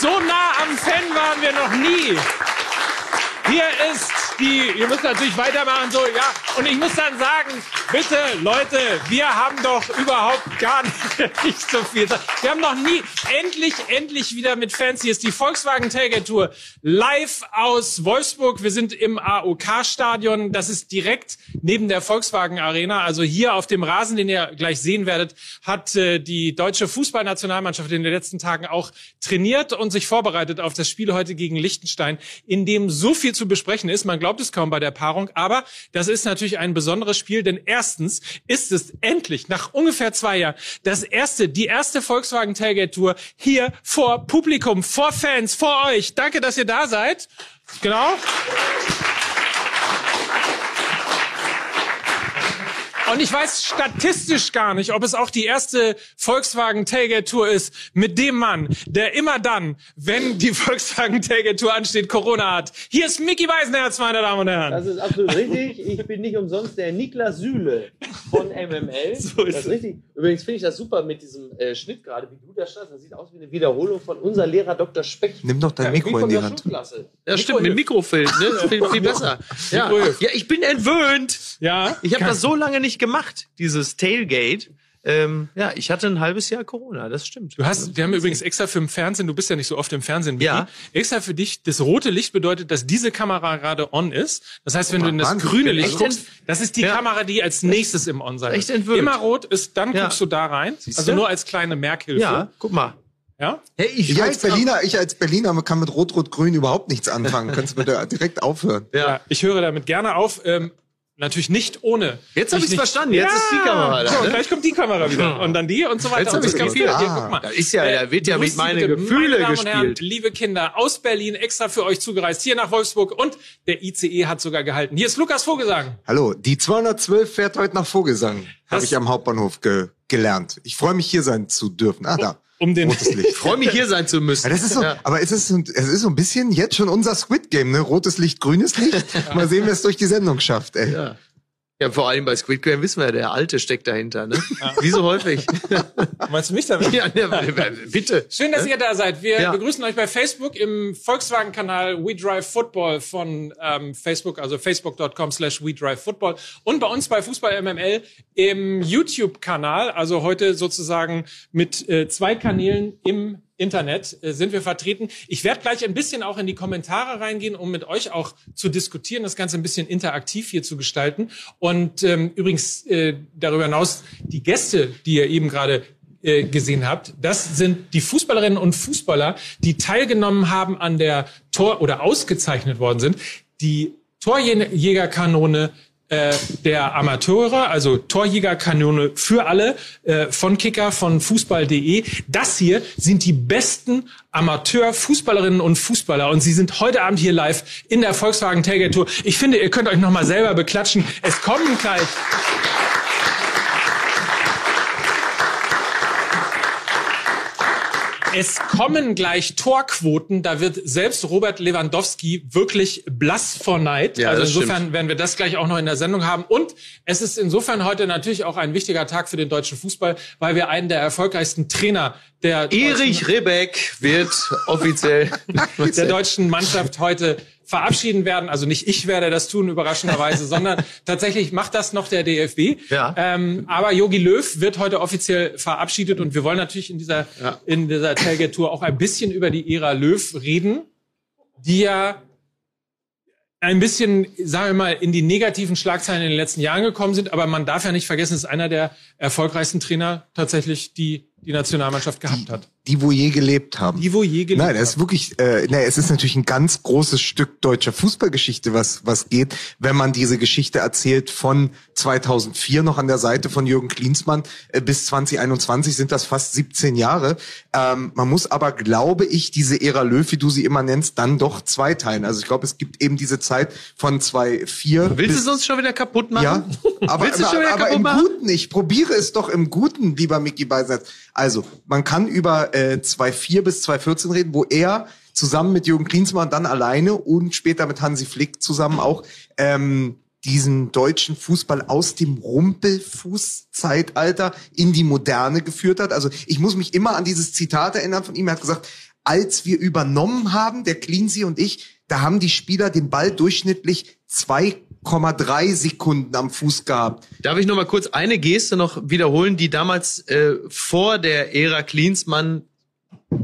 so. nah am Fan waren wir noch nie. Hier ist die, ihr müsst natürlich weitermachen, so, ja. Und ich muss dann sagen, bitte, Leute, wir haben doch überhaupt gar nicht, nicht so viel. Wir haben noch nie, endlich, endlich wieder mit Fans. Hier ist die Volkswagen Tailgate Tour live aus Wolfsburg. Wir sind im AOK-Stadion. Das ist direkt neben der Volkswagen Arena. Also hier auf dem Rasen, den ihr gleich sehen werdet, hat äh, die deutsche Fußballnationalmannschaft in den letzten Tagen auch trainiert und sich vorbereitet auf das Spiel heute gegen Liechtenstein, in dem so viel zu besprechen ist. Man glaubt es kaum bei der Paarung, aber das ist natürlich ein besonderes Spiel, denn erstens ist es endlich nach ungefähr zwei Jahren das erste, die erste Volkswagen Tailgate Tour hier vor Publikum, vor Fans, vor euch. Danke, dass ihr da seid. Genau. Und ich weiß statistisch gar nicht, ob es auch die erste Volkswagen Tailgate Tour ist mit dem Mann, der immer dann, wenn die Volkswagen Tailgate Tour ansteht, Corona hat. Hier ist Mickey Weisenherz, meine Damen und Herren. Das ist absolut richtig. Ich bin nicht umsonst der Niklas Süle von MML. So ist das ist richtig. Übrigens finde ich das super mit diesem äh, Schnitt gerade, wie du da standst. Das sieht aus wie eine Wiederholung von unser Lehrer Dr. Specht. Nimm doch dein ja, Mikro in die Hand. Ja, stimmt, mit Mikrofilm, ne? viel, viel besser. Ja. ja, ich bin entwöhnt. Ja. Ich habe das so lange nicht gemacht, dieses Tailgate. Ähm, ja, ich hatte ein halbes Jahr Corona, das stimmt. Du hast, wir haben übrigens extra für im Fernsehen, du bist ja nicht so oft im Fernsehen, wie ja. extra für dich, das rote Licht bedeutet, dass diese Kamera gerade on ist. Das heißt, wenn oh, du in das grüne Licht guckst, das ist die ja. Kamera, die als nächstes im On sein Echt entwürdigt. Immer rot ist, dann ja. guckst du da rein. Siehst also nur als kleine Merkhilfe. Ja, guck mal. Ja? Hey, ich, ich als Berliner, ich als Berliner kann mit Rot-Rot-Grün überhaupt nichts anfangen. Kannst du bitte direkt aufhören? Ja, ich höre damit gerne auf. Ähm, Natürlich nicht ohne. Jetzt habe ich es verstanden. Jetzt ja, ist die Kamera da. So, ne? Gleich kommt die Kamera wieder. Und dann die und so weiter. Jetzt habe ich kapiert. Ah. Hier, guck mal. Da ist ja, da wird ja mit meinen Gefühle meine gespielt. Herren, liebe Kinder aus Berlin extra für euch zugereist hier nach Wolfsburg und der ICE hat sogar gehalten. Hier ist Lukas Vogelsang. Hallo, die 212 fährt heute nach Vogelsang. Habe ich am Hauptbahnhof ge gelernt. Ich freue mich hier sein zu dürfen. Ah, da um den rotes Licht. Ich freue mich hier sein zu müssen. Ja, das ist so, ja. aber es ist, es ist so ein bisschen jetzt schon unser Squid Game, ne? Rotes Licht, grünes Licht. Mal sehen, wer es durch die Sendung schafft, ey. Ja. Ja, vor allem bei Squid Game wissen wir ja, der Alte steckt dahinter, ne? Ja. Wie so häufig. Meinst du mich damit? Ja, ne, bitte. Schön, dass ihr da seid. Wir ja. begrüßen euch bei Facebook im Volkswagen-Kanal We Drive Football von ähm, Facebook, also facebook.com slash We Drive Football und bei uns bei Fußball MML im YouTube-Kanal, also heute sozusagen mit äh, zwei Kanälen im Internet äh, sind wir vertreten. Ich werde gleich ein bisschen auch in die Kommentare reingehen, um mit euch auch zu diskutieren, das Ganze ein bisschen interaktiv hier zu gestalten. Und ähm, übrigens äh, darüber hinaus die Gäste, die ihr eben gerade äh, gesehen habt, das sind die Fußballerinnen und Fußballer, die teilgenommen haben an der Tor oder ausgezeichnet worden sind. Die Torjägerkanone äh, der Amateure, also Torjägerkanone für alle äh, von Kicker, von Fußball.de. Das hier sind die besten Amateur-Fußballerinnen und Fußballer und sie sind heute Abend hier live in der Volkswagen Tailgate Tour. Ich finde, ihr könnt euch noch mal selber beklatschen. Es kommen gleich Es kommen gleich Torquoten. Da wird selbst Robert Lewandowski wirklich blass vor Neid. Ja, also insofern stimmt. werden wir das gleich auch noch in der Sendung haben. Und es ist insofern heute natürlich auch ein wichtiger Tag für den deutschen Fußball, weil wir einen der erfolgreichsten Trainer der Erich Rebeck wird offiziell der deutschen Mannschaft heute verabschieden werden. Also nicht ich werde das tun, überraschenderweise, sondern tatsächlich macht das noch der DFB. Ja. Ähm, aber Yogi Löw wird heute offiziell verabschiedet und wir wollen natürlich in dieser, ja. in dieser Tailgate-Tour auch ein bisschen über die Ära Löw reden, die ja ein bisschen, sagen wir mal, in die negativen Schlagzeilen in den letzten Jahren gekommen sind. Aber man darf ja nicht vergessen, es ist einer der erfolgreichsten Trainer tatsächlich, die die Nationalmannschaft gehabt hat die wo je gelebt haben. Die wo je gelebt haben. Nein, das ist wirklich, äh, nee, es ist natürlich ein ganz großes Stück deutscher Fußballgeschichte, was was geht, wenn man diese Geschichte erzählt von 2004 noch an der Seite von Jürgen Klinsmann äh, bis 2021 sind das fast 17 Jahre. Ähm, man muss aber, glaube ich, diese Ära Löw, wie du sie immer nennst, dann doch zweiteilen. Also ich glaube, es gibt eben diese Zeit von 2004. Willst du es uns schon wieder kaputt machen? Ja, aber, Willst du schon wieder aber, kaputt aber im Guten. Ich probiere es doch im Guten, lieber Micky Beisatz. Also man kann über äh, 2004 bis 2014 reden, wo er zusammen mit Jürgen Klinsmann dann alleine und später mit Hansi Flick zusammen auch ähm, diesen deutschen Fußball aus dem Rumpelfußzeitalter in die Moderne geführt hat. Also ich muss mich immer an dieses Zitat erinnern von ihm. Er hat gesagt, als wir übernommen haben, der Cleansey und ich, da haben die Spieler den Ball durchschnittlich 2,3 Sekunden am Fuß gehabt. Darf ich noch mal kurz eine Geste noch wiederholen, die damals äh, vor der Ära Klinsmann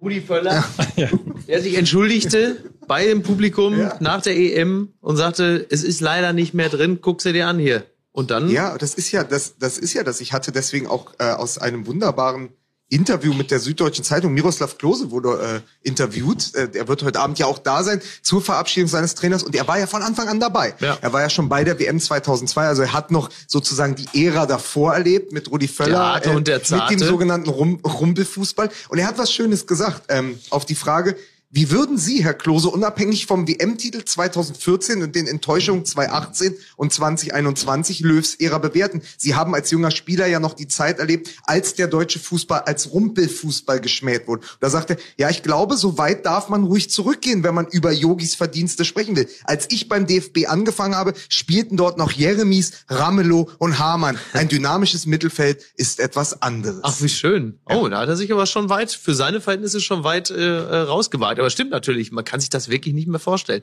Rudi Völler, ja. der sich entschuldigte bei dem Publikum ja. nach der EM und sagte, es ist leider nicht mehr drin, guck sie dir an hier. Und dann? Ja, das ist ja, das, das ist ja das. Ich hatte deswegen auch äh, aus einem wunderbaren Interview mit der Süddeutschen Zeitung. Miroslav Klose wurde äh, interviewt. Äh, er wird heute Abend ja auch da sein zur Verabschiedung seines Trainers und er war ja von Anfang an dabei. Ja. Er war ja schon bei der WM 2002, also er hat noch sozusagen die Ära davor erlebt mit Rudi Völler der und der äh, mit dem sogenannten Rum Rumpelfußball. Und er hat was Schönes gesagt ähm, auf die Frage, wie würden Sie, Herr Klose, unabhängig vom WM-Titel 2014 und den Enttäuschungen 2018 und 2021 Löws Ära bewerten? Sie haben als junger Spieler ja noch die Zeit erlebt, als der deutsche Fußball als Rumpelfußball geschmäht wurde. Da sagte er, ja, ich glaube, so weit darf man ruhig zurückgehen, wenn man über Yogis Verdienste sprechen will. Als ich beim DFB angefangen habe, spielten dort noch Jeremies, Ramelow und Hamann. Ein dynamisches Mittelfeld ist etwas anderes. Ach, wie schön. Oh, da hat er sich aber schon weit, für seine Verhältnisse schon weit äh, rausgewagt gesagt, aber stimmt natürlich, man kann sich das wirklich nicht mehr vorstellen.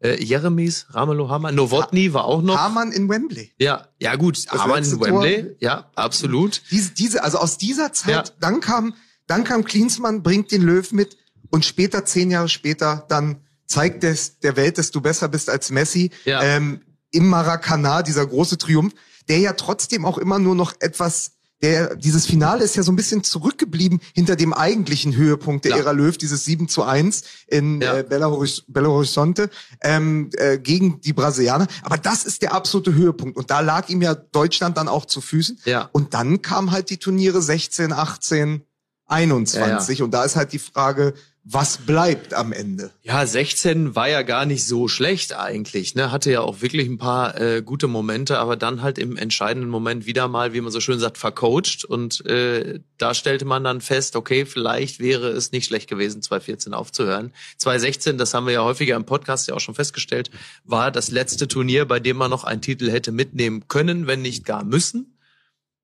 Äh, Jeremies, Ramelow, Hamann, Novotny war auch noch. Hamann in Wembley. Ja, ja gut, das Hamann in Wembley, Tor. ja, absolut. Diese, diese, also aus dieser Zeit, ja. dann kam, dann kam Klinsmann, bringt den Löw mit und später, zehn Jahre später, dann zeigt es der Welt, dass du besser bist als Messi. Ja. Ähm, Im Maracanã, dieser große Triumph, der ja trotzdem auch immer nur noch etwas der, dieses Finale ist ja so ein bisschen zurückgeblieben hinter dem eigentlichen Höhepunkt der Ära Löw, dieses 7 zu 1 in ja. äh, Belo, Horizonte ähm, äh, gegen die Brasilianer. Aber das ist der absolute Höhepunkt. Und da lag ihm ja Deutschland dann auch zu Füßen. Ja. Und dann kamen halt die Turniere 16, 18, 21. Ja, ja. Und da ist halt die Frage, was bleibt am Ende? Ja, 16 war ja gar nicht so schlecht eigentlich. Ne? Hatte ja auch wirklich ein paar äh, gute Momente, aber dann halt im entscheidenden Moment wieder mal, wie man so schön sagt, vercoacht. Und äh, da stellte man dann fest, okay, vielleicht wäre es nicht schlecht gewesen, 2014 aufzuhören. 2016, das haben wir ja häufiger im Podcast ja auch schon festgestellt, war das letzte Turnier, bei dem man noch einen Titel hätte mitnehmen können, wenn nicht gar müssen.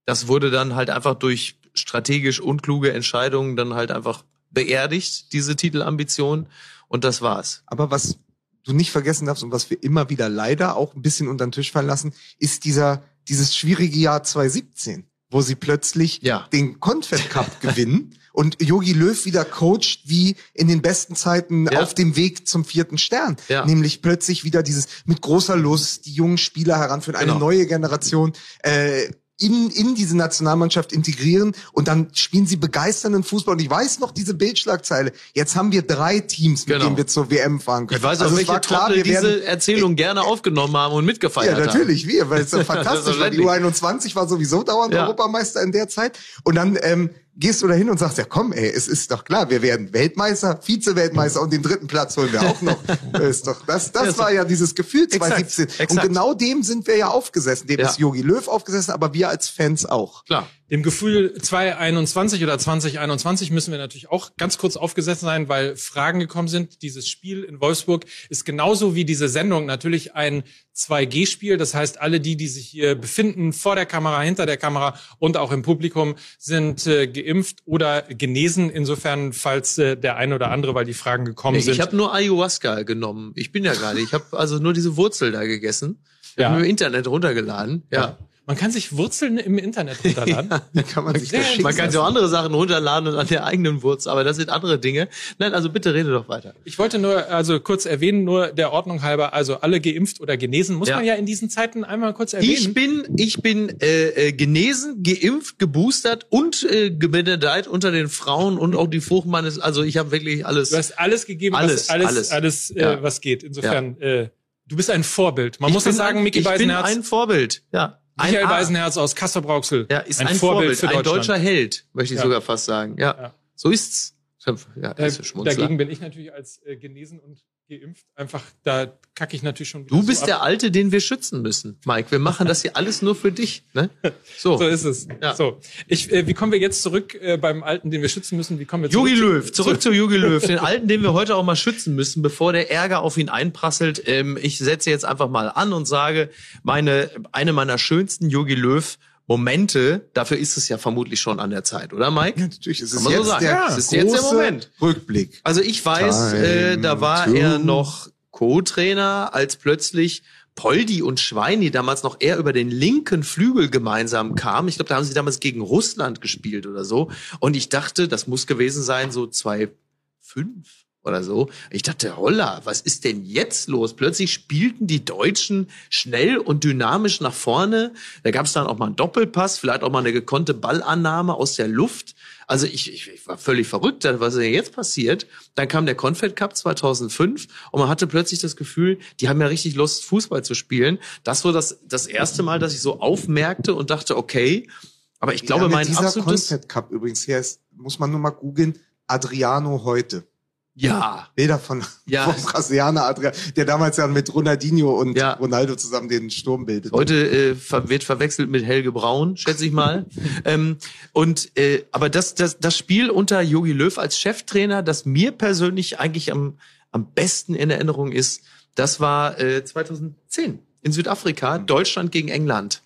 Das wurde dann halt einfach durch strategisch unkluge Entscheidungen dann halt einfach beerdigt, diese Titelambition. Und das war's. Aber was du nicht vergessen darfst und was wir immer wieder leider auch ein bisschen unter den Tisch fallen lassen, ist dieser, dieses schwierige Jahr 2017, wo sie plötzlich ja. den Confed Cup gewinnen und Yogi Löw wieder coacht wie in den besten Zeiten ja. auf dem Weg zum vierten Stern. Ja. Nämlich plötzlich wieder dieses mit großer Lust die jungen Spieler heranführen, eine genau. neue Generation. Äh, in, in diese Nationalmannschaft integrieren und dann spielen sie begeisternden Fußball. Und ich weiß noch diese Bildschlagzeile. Jetzt haben wir drei Teams, mit genau. denen wir zur WM fahren können. Ich weiß auch, also welche klar, wir diese werden, Erzählung gerne aufgenommen haben und mitgefeiert haben. Ja, natürlich, haben. wir, weil es so fantastisch war. Die U21 war sowieso dauernd ja. Europameister in der Zeit. Und dann ähm, gehst du da hin und sagst, ja komm, ey, es ist doch klar, wir werden Weltmeister, Vize-Weltmeister und den dritten Platz holen wir auch noch. ist doch, das, das war ja dieses Gefühl 2017. Exakt, exakt. Und genau dem sind wir ja aufgesessen. Dem ja. ist Yogi Löw aufgesessen, aber wir als Fans auch. Klar. Dem Gefühl 2021 oder 2021 müssen wir natürlich auch ganz kurz aufgesetzt sein, weil Fragen gekommen sind. Dieses Spiel in Wolfsburg ist genauso wie diese Sendung natürlich ein 2G-Spiel. Das heißt, alle die, die sich hier befinden, vor der Kamera, hinter der Kamera und auch im Publikum, sind äh, geimpft oder genesen. Insofern, falls äh, der eine oder andere, weil die Fragen gekommen nee, sind. Ich habe nur Ayahuasca genommen. Ich bin ja nicht. Ich habe also nur diese Wurzel da gegessen. Ja. Im Internet runtergeladen. ja. ja. Man kann sich Wurzeln im Internet runterladen. ja, kann man, sich man kann sich auch andere Sachen runterladen und an der eigenen Wurzel, aber das sind andere Dinge. Nein, also bitte rede doch weiter. Ich wollte nur also kurz erwähnen, nur der Ordnung halber, also alle geimpft oder genesen, muss ja. man ja in diesen Zeiten einmal kurz erwähnen. Ich bin, ich bin äh, äh, genesen, geimpft, geboostert und äh, gebenedeit unter den Frauen und auch die Fruchtmann ist, also ich habe wirklich alles. Du hast alles gegeben, alles, was, alles, alles, alles äh, ja. was geht. Insofern, ja. äh, du bist ein Vorbild. Man ich muss das sagen, Micky Beisenherz. Ich bin ein Vorbild, ja. Michael ein Beisenherz aus Kassel-Brauxel. Ja, ist ein, ein Vorbild, Vorbild, für ein deutscher Held, möchte ich ja. sogar fast sagen. Ja, ja. so ist's. Ja, da, dagegen bin ich natürlich als äh, genesen und geimpft. Einfach, da kacke ich natürlich schon Du bist so der Alte, den wir schützen müssen, Mike. Wir machen das hier alles nur für dich. Ne? So. so ist es. Ja. So. Ich, äh, wie kommen wir jetzt zurück äh, beim Alten, den wir schützen müssen? Wie kommen wir zurück? Jogi Löw, zurück zu Jogi Löw. Den Alten, den wir heute auch mal schützen müssen, bevor der Ärger auf ihn einprasselt. Ähm, ich setze jetzt einfach mal an und sage, meine, eine meiner schönsten Jogi Löw Momente, dafür ist es ja vermutlich schon an der Zeit, oder Mike? Ja, natürlich, es ist, jetzt, so der, es ist jetzt der Moment. Rückblick. Also ich weiß, äh, da war to. er noch Co-Trainer, als plötzlich Poldi und Schweini damals noch eher über den linken Flügel gemeinsam kamen. Ich glaube, da haben sie damals gegen Russland gespielt oder so. Und ich dachte, das muss gewesen sein, so zwei fünf oder so. Ich dachte, holla, was ist denn jetzt los? Plötzlich spielten die Deutschen schnell und dynamisch nach vorne. Da gab es dann auch mal einen Doppelpass, vielleicht auch mal eine gekonnte Ballannahme aus der Luft. Also ich, ich, ich war völlig verrückt, was ist denn jetzt passiert? Dann kam der Confed Cup 2005 und man hatte plötzlich das Gefühl, die haben ja richtig Lust, Fußball zu spielen. Das war das, das erste Mal, dass ich so aufmerkte und dachte, okay, aber ich glaube, ja, mein dieser absolutes... Confed Cup übrigens, hier ist, muss man nur mal googeln, Adriano heute. Ja. Bilder von, ja. vom Brasilianer Adrian, der damals ja mit Ronaldinho und ja. Ronaldo zusammen den Sturm bildet. Heute äh, wird verwechselt mit Helge Braun, schätze ich mal. ähm, und äh, aber das, das, das Spiel unter Jogi Löw als Cheftrainer, das mir persönlich eigentlich am, am besten in Erinnerung ist, das war äh, 2010 in Südafrika, Deutschland gegen England.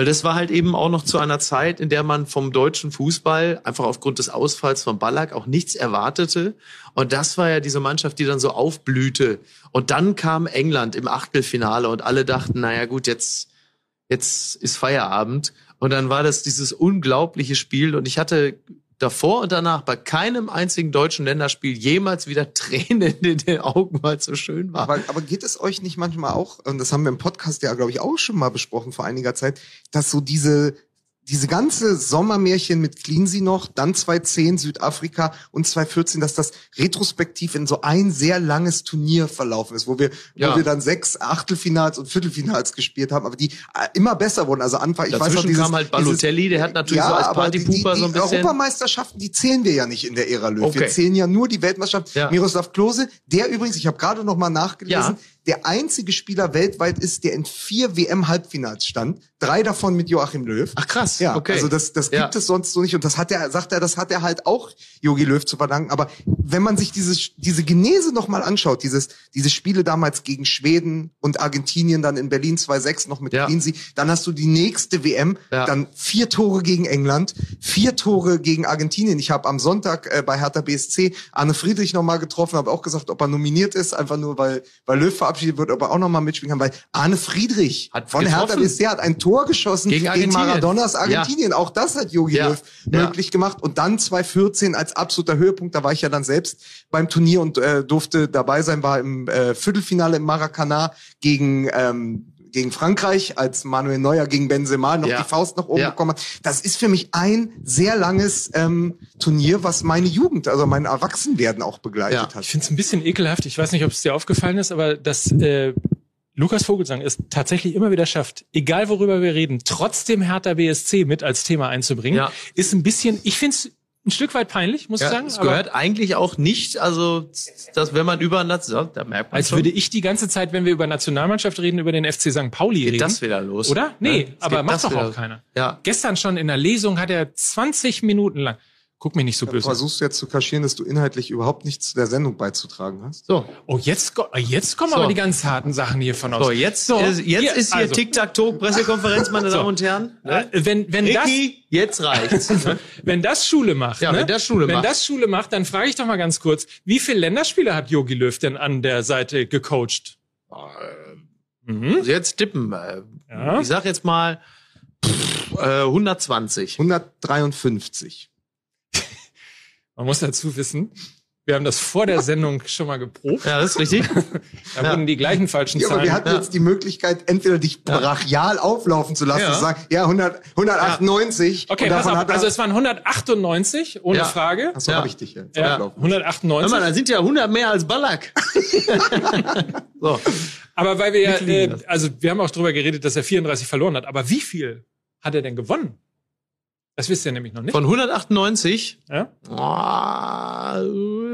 Weil das war halt eben auch noch zu einer Zeit, in der man vom deutschen Fußball einfach aufgrund des Ausfalls von Ballack auch nichts erwartete. Und das war ja diese Mannschaft, die dann so aufblühte. Und dann kam England im Achtelfinale und alle dachten, naja gut, jetzt, jetzt ist Feierabend. Und dann war das dieses unglaubliche Spiel und ich hatte davor und danach bei keinem einzigen deutschen Länderspiel jemals wieder Tränen in den Augen, weil es so schön war. Aber, aber geht es euch nicht manchmal auch, und das haben wir im Podcast ja, glaube ich, auch schon mal besprochen vor einiger Zeit, dass so diese diese ganze Sommermärchen mit Cleansey noch, dann 2010 Südafrika und 2014, dass das retrospektiv in so ein sehr langes Turnier verlaufen ist, wo wir, ja. wo wir dann sechs Achtelfinals und Viertelfinals gespielt haben, aber die äh, immer besser wurden. Also Anfang, ich Dazwischen weiß noch, dieses, kam halt Balotelli, der hat natürlich ja, so als Partypooper so ein bisschen. Europameisterschaften, die zählen wir ja nicht in der Ära Löw. Okay. Wir zählen ja nur die Weltmeisterschaft. Ja. Miroslav Klose, der übrigens, ich habe gerade noch mal nachgelesen, ja der einzige Spieler weltweit ist, der in vier WM-Halbfinals stand. Drei davon mit Joachim Löw. Ach krass. Ja, okay. Also das, das gibt ja. es sonst so nicht. Und das hat er, sagt er, das hat er halt auch Jogi Löw zu verdanken. Aber wenn man sich dieses, diese Genese nochmal anschaut, dieses, diese Spiele damals gegen Schweden und Argentinien, dann in Berlin 2-6 noch mit ja. Cleansey, dann hast du die nächste WM, ja. dann vier Tore gegen England, vier Tore gegen Argentinien. Ich habe am Sonntag äh, bei Hertha BSC Arne Friedrich nochmal getroffen, habe auch gesagt, ob er nominiert ist, einfach nur weil, weil Löw verabschiedet wird, ob er auch nochmal mitspielen kann, weil Arne Friedrich hat von getroffen. Hertha BSC hat ein Tor geschossen gegen, gegen Maradonas Argentinien. Ja. Auch das hat Jogi ja. Löw möglich gemacht. Und dann 2014 als absoluter Höhepunkt, da war ich ja dann selbst beim Turnier und äh, durfte dabei sein, war im äh, Viertelfinale im Maracanã gegen ähm, gegen Frankreich, als Manuel Neuer gegen Benzema noch ja. die Faust nach oben ja. bekommen hat. Das ist für mich ein sehr langes ähm, Turnier, was meine Jugend, also mein Erwachsenwerden auch begleitet ja. hat. Ich finde es ein bisschen ekelhaft. Ich weiß nicht, ob es dir aufgefallen ist, aber das äh, Lukas Vogelsang es tatsächlich immer wieder schafft, egal worüber wir reden, trotzdem Hertha BSC mit als Thema einzubringen, ja. ist ein bisschen, ich finde es ein Stück weit peinlich, muss ja, ich sagen. Es gehört eigentlich auch nicht, also dass wenn man über Nation, da merkt man Als schon. würde ich die ganze Zeit, wenn wir über Nationalmannschaft reden, über den FC St. Pauli geht reden. das wieder los. Oder? Nee, ja, aber macht doch auch keiner. Ja. Gestern schon in der Lesung hat er 20 Minuten lang Guck mich nicht so böse. Versuchst du jetzt zu kaschieren, dass du inhaltlich überhaupt nichts zu der Sendung beizutragen hast? So. Oh, jetzt, jetzt kommen so. aber die ganz harten Sachen hier von aus. So, jetzt, so, jetzt hier, ist hier also. Tic-Tac-Toe-Pressekonferenz, meine so. Damen und Herren. Ne? Wenn, wenn Ricky, das, jetzt reicht's. wenn das Schule macht, ja, ne? wenn das Schule wenn macht. das Schule macht, dann frage ich doch mal ganz kurz, wie viele Länderspiele hat Jogi Löw denn an der Seite gecoacht? Äh, mhm. Also jetzt tippen. Äh, ja. Ich sag jetzt mal pff, äh, 120. 153. Man muss dazu wissen, wir haben das vor der Sendung schon mal geprobt. Ja, das ist richtig. da ja. wurden die gleichen falschen Zahlen. Ja, aber wir hatten ja. jetzt die Möglichkeit, entweder dich brachial auflaufen zu lassen, ja. zu sagen, ja, 100, 198. Okay, pass auf, also es waren 198, ohne Frage. Ach so, hab ich dich jetzt. Ja, 198. Hör mal, da sind ja 100 mehr als Ballack. so. Aber weil wir ja, äh, also wir haben auch drüber geredet, dass er 34 verloren hat. Aber wie viel hat er denn gewonnen? Das wisst ihr nämlich noch nicht. Von 198? Ja. Oh,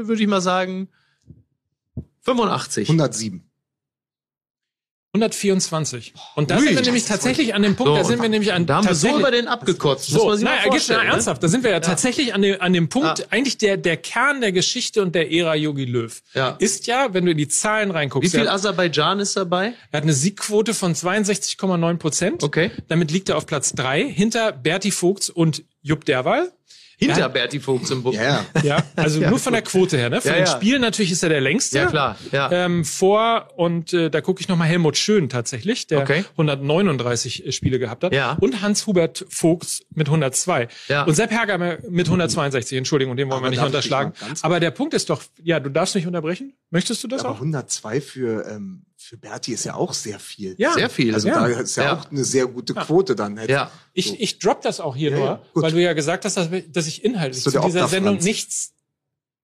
würde ich mal sagen 85. 107. 124. Und da Ui. sind wir nämlich tatsächlich an dem Punkt, da sind wir nämlich an Da haben wir so über den abgekotzt. muss So, man sich nein, geht na, ne? ernsthaft. Da sind wir ja, tatsächlich an dem, an dem Punkt, Ja. eigentlich der, der Kern der Geschichte und der Ära Yogi Löw. Ja. Ist ja, wenn du in die Zahlen reinguckst, Wie viel er, Aserbaidschan ist dabei? er hat eine Siegquote von 62,9 Prozent. Okay. Damit liegt er auf Platz drei hinter Berti Vogts und Jupp Derwal. Hinter Ja. Berti Vogts im Buch. Ja, ja. Ja, also nur von der Quote her, ne? Von Ja, den. Spielen natürlich ist er der längste. Ja, klar, ja. Ähm, vor und äh, da gucke ich nochmal Helmut Schön tatsächlich, der Okay. 139 Spiele gehabt hat. Ja. Und Hans-Hubert Vogts mit 102. Ja. Und Sepp Herger mit 162, Entschuldigung, den wollen Aber wir nicht unterschlagen. Aber der Punkt ist doch, ja, du darfst nicht unterbrechen. Möchtest du das Aber auch? 102 für, ähm, für Berti ist ja auch sehr viel. Ja. Sehr viel. Also Ja. da ist ja, Ja. auch eine sehr gute Quote dann. Hätte- Ja. Ich, ich drop das auch hier Ja, nur, weil du ja gesagt hast, dass, ich inhaltlich So zu dieser Sendung Franz. nichts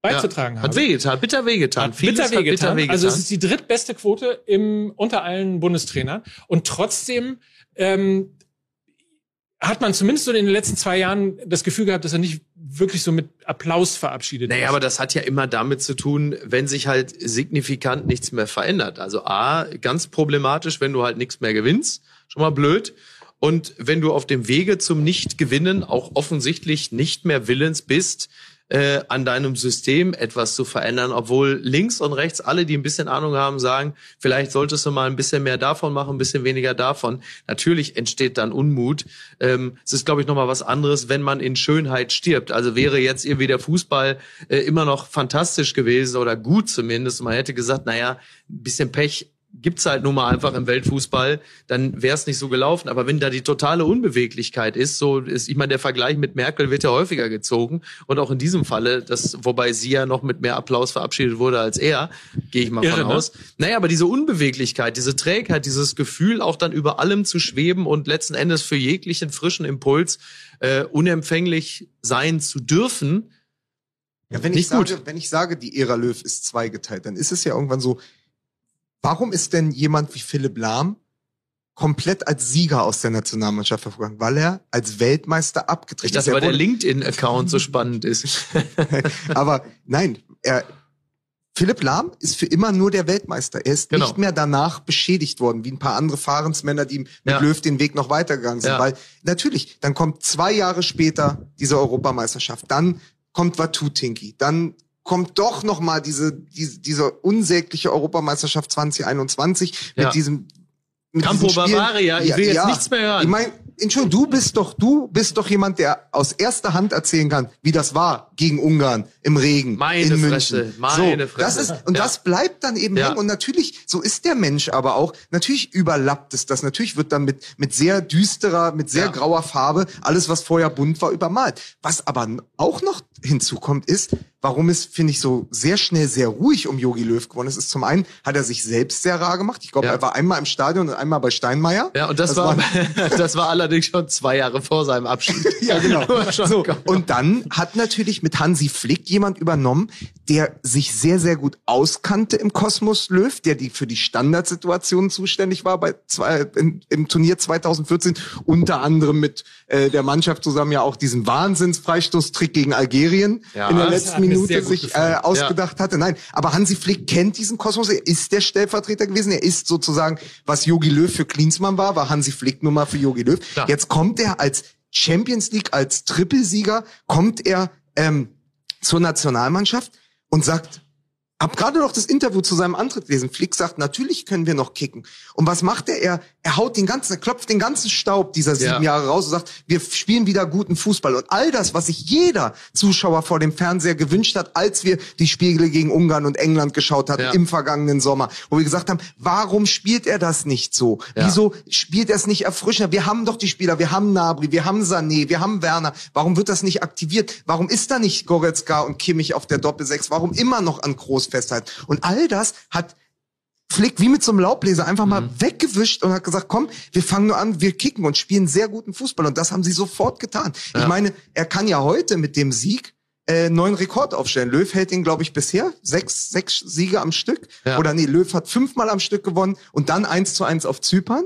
beizutragen Hat habe. wehgetan, bitter wehgetan. Hat Vieles bitter hat wehgetan. Also es ist die drittbeste Quote im, unter allen Bundestrainern. Und trotzdem ähm, hat man zumindest so in den letzten zwei Jahren das Gefühl gehabt, dass er nicht wirklich so mit Applaus verabschiedet Naja, ist. aber das hat ja immer damit zu tun, wenn sich halt signifikant nichts mehr verändert. Also A, ganz problematisch, wenn du halt nichts mehr gewinnst. Schon mal blöd. Und wenn du auf dem Wege zum Nicht-Gewinnen auch offensichtlich nicht mehr willens bist, äh, an deinem System etwas zu verändern, obwohl links und rechts alle, die ein bisschen Ahnung haben, sagen, vielleicht solltest du mal ein bisschen mehr davon machen, ein bisschen weniger davon. Natürlich entsteht dann Unmut. Ähm, es ist, glaube ich, noch mal was anderes, wenn man in Schönheit stirbt. Also wäre jetzt irgendwie der Fußball äh, immer noch fantastisch gewesen oder gut zumindest. Man hätte gesagt, naja, ein bisschen Pech gibt's halt nun mal einfach im Weltfußball, dann wäre es nicht so gelaufen. Aber wenn da die totale Unbeweglichkeit ist, so ist, ich meine, der Vergleich mit Merkel wird ja häufiger gezogen und auch in diesem Falle, das, wobei sie ja noch mit mehr Applaus verabschiedet wurde als er, gehe ich mal Irre, von ne? aus. Naja, aber diese Unbeweglichkeit, diese Trägheit, dieses Gefühl, auch dann über allem zu schweben und letzten Endes für jeglichen frischen Impuls äh, unempfänglich sein zu dürfen, Ja, wenn ich Nicht sage, gut. wenn ich sage, die Ära Löw ist zweigeteilt, dann ist es ja irgendwann so, warum ist denn jemand wie Philipp Lahm komplett als Sieger aus der Nationalmannschaft hervorgegangen? Weil er als Weltmeister ich abgetreten dachte, ist. weil Er der wurde- LinkedIn-Account so spannend ist. Aber nein, er, Philipp Lahm ist für immer nur der Weltmeister. Er ist Genau. nicht mehr danach beschädigt worden, wie ein paar andere Fahrensmänner, die mit Ja. Löw den Weg noch weitergegangen sind. Ja. Weil natürlich, dann kommt zwei Jahre später diese Europameisterschaft, dann kommt Watutinki, dann kommt doch noch mal diese, diese, diese unsägliche Europameisterschaft 2021 mit Ja. diesem mit Campo. Bavaria, ich will jetzt nichts mehr hören. Ich meine, Entschuldigung, du bist doch, du bist doch jemand, der aus erster Hand erzählen kann, wie das war gegen Ungarn im Regen Meine in Fresse, München. meine so, Das Fresse. ist, und Ja. das bleibt dann eben Ja. hängen. Und natürlich, so ist der Mensch aber auch. Natürlich überlappt es das. Natürlich wird dann mit, mit sehr düsterer, mit sehr Ja. grauer Farbe alles, was vorher bunt war, übermalt. Was aber auch noch hinzukommt, ist, warum es, finde ich, so sehr schnell sehr ruhig um Yogi Löw geworden ist, ist zum einen, hat er sich selbst sehr rar gemacht. Ich glaube, Ja. er war einmal im Stadion und einmal bei Steinmeier. Ja, und das, Das war, das war allerdings schon zwei Jahre vor seinem Abschied. Ja, genau. So, und dann hat natürlich mit Hansi Flick jemand übernommen, der sich sehr, sehr gut auskannte im Kosmos Löw, der die für die Standardsituationen zuständig war bei zwei, im, im Turnier 2014, unter anderem mit äh, der Mannschaft zusammen ja auch diesen Wahnsinnsfreistoßtrick gegen Algerien Ja, in der letzten Minute sich äh, ausgedacht hatte. Nein, aber Hansi Flick kennt diesen Kosmos, er ist der Stellvertreter gewesen, er ist sozusagen, was Jogi Löw für Klinsmann war, war Hansi Flick nun mal für Jogi Löw. Klar. Jetzt kommt er als Champions League, als Trippelsieger, kommt er ähm, zur Nationalmannschaft und sagt, hab gerade noch das Interview zu seinem Antritt gelesen. Flick sagt, natürlich können wir noch kicken. Und was macht er? Er, er haut den ganzen, er klopft den ganzen Staub dieser sieben Ja. Jahre raus und sagt, wir spielen wieder guten Fußball. Und all das, was sich jeder Zuschauer vor dem Fernseher gewünscht hat, als wir die Spiele gegen Ungarn und England geschaut hatten Ja. im vergangenen Sommer, wo wir gesagt haben, warum spielt er das nicht so? Ja. Wieso spielt er es nicht erfrischender? Wir haben doch die Spieler, wir haben Nabri, wir haben Sané, wir haben Werner. Warum wird das nicht aktiviert? Warum ist da nicht Goretzka und Kimmich auf der Doppelsechs? Warum immer noch an Groß festhalten? Und all das hat Flick wie mit so einem Laubbläser einfach mal weggewischt und hat gesagt, komm, wir fangen nur an, wir kicken und spielen sehr guten Fußball. Und das haben sie sofort getan. Ja. Ich meine, er kann ja heute mit dem Sieg äh, neuen Rekord aufstellen. Löw hält ihn, glaube ich, bisher sechs, sechs Siege am Stück. Ja. Oder nee, Löw hat fünfmal am Stück gewonnen und dann eins zu eins auf Zypern.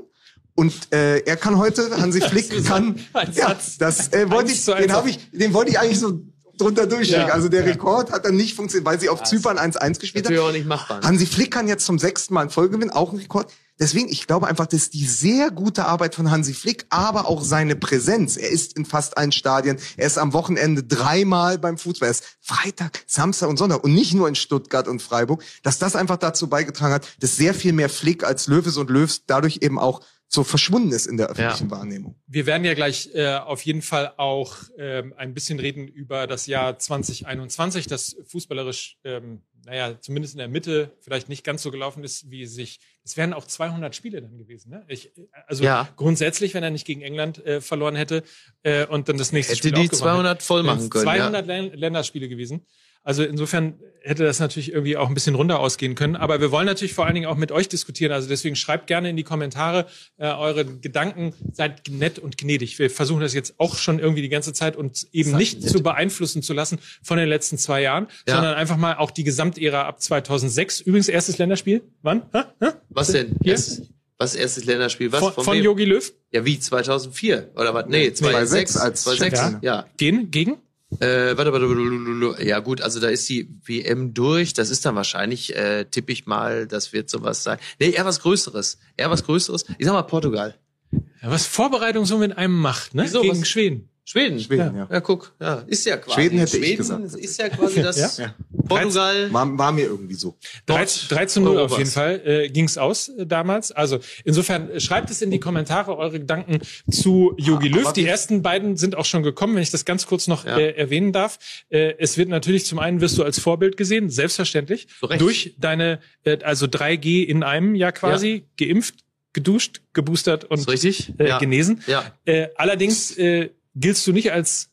Und äh, er kann heute, Hansi Flick kann, ja, das äh, wollte ich, den habe ich, den wollte ich eigentlich so drunter durchstecken. Ja. Also der Rekord hat dann nicht funktioniert, weil sie auf das Zypern 1-1 gespielt haben. Natürlich auch nicht machbar. Hansi Flick kann jetzt zum sechsten Mal in Folge gewinnen, auch ein Rekord. Deswegen, ich glaube einfach, dass die sehr gute Arbeit von Hansi Flick, aber auch seine Präsenz. Er ist in fast allen Stadien. Er ist am Wochenende dreimal beim Fußball. Er ist Freitag, Samstag und Sonntag und nicht nur in Stuttgart und Freiburg. Dass das einfach dazu beigetragen hat, dass sehr viel mehr Flick als Löwes und Löws dadurch eben auch so verschwunden ist in der öffentlichen ja. Wahrnehmung. Wir werden ja gleich äh, auf jeden Fall auch ähm, ein bisschen reden über das Jahr 2021, das fußballerisch, ähm, naja, zumindest in der Mitte vielleicht nicht ganz so gelaufen ist, wie sich. Es wären auch 200 Spiele dann gewesen. Ne? Ich, also ja. grundsätzlich, wenn er nicht gegen England äh, verloren hätte äh, und dann das nächste hätte Spiel die 200 voll machen können. 200 ja. Länderspiele gewesen. Also insofern hätte das natürlich irgendwie auch ein bisschen runter ausgehen können. Aber wir wollen natürlich vor allen Dingen auch mit euch diskutieren. Also deswegen schreibt gerne in die Kommentare äh, eure Gedanken. Seid nett und gnädig. Wir versuchen das jetzt auch schon irgendwie die ganze Zeit uns eben Seid nicht nett. zu beeinflussen zu lassen von den letzten zwei Jahren, ja. sondern einfach mal auch die Gesamtära ab 2006. Übrigens erstes Länderspiel. Wann? Ha? Ha? Was denn? Hier? Yes. Was erstes Länderspiel? Was? Von, von Jogi Löw? Ja, wie? 2004? Oder was? Nee, 2006. als 2006. Ja. ja. Gegen? Gegen? Äh, warte, warte, warte, ja gut, also da ist die WM durch. Das ist dann wahrscheinlich, äh, tippe ich mal, das wird sowas sein. Nee, eher was Größeres. Eher was Größeres. Ich sag mal Portugal. Ja, was Vorbereitung so mit einem macht, ne? Wieso, Gegen was? Schweden. Schweden. Schweden, ja. Ja, guck, ja, ist ja quasi. Schweden hätte Schweden ich gesagt. ist ja quasi das ja? Portugal. War, war, mir irgendwie so. 3, 3 zu 0 auf jeden Fall äh, ging's aus äh, damals. Also insofern äh, schreibt es in die Kommentare eure Gedanken zu Yogi Löw. Die ersten beiden sind auch schon gekommen, wenn ich das ganz kurz noch ja. äh, erwähnen darf. Äh, es wird natürlich zum einen wirst du als Vorbild gesehen, selbstverständlich, so durch deine äh, also 3G in einem Jahr quasi ja. geimpft, geduscht, geboostert und äh, ja. genesen. Ja. Äh, allerdings äh, giltst du nicht als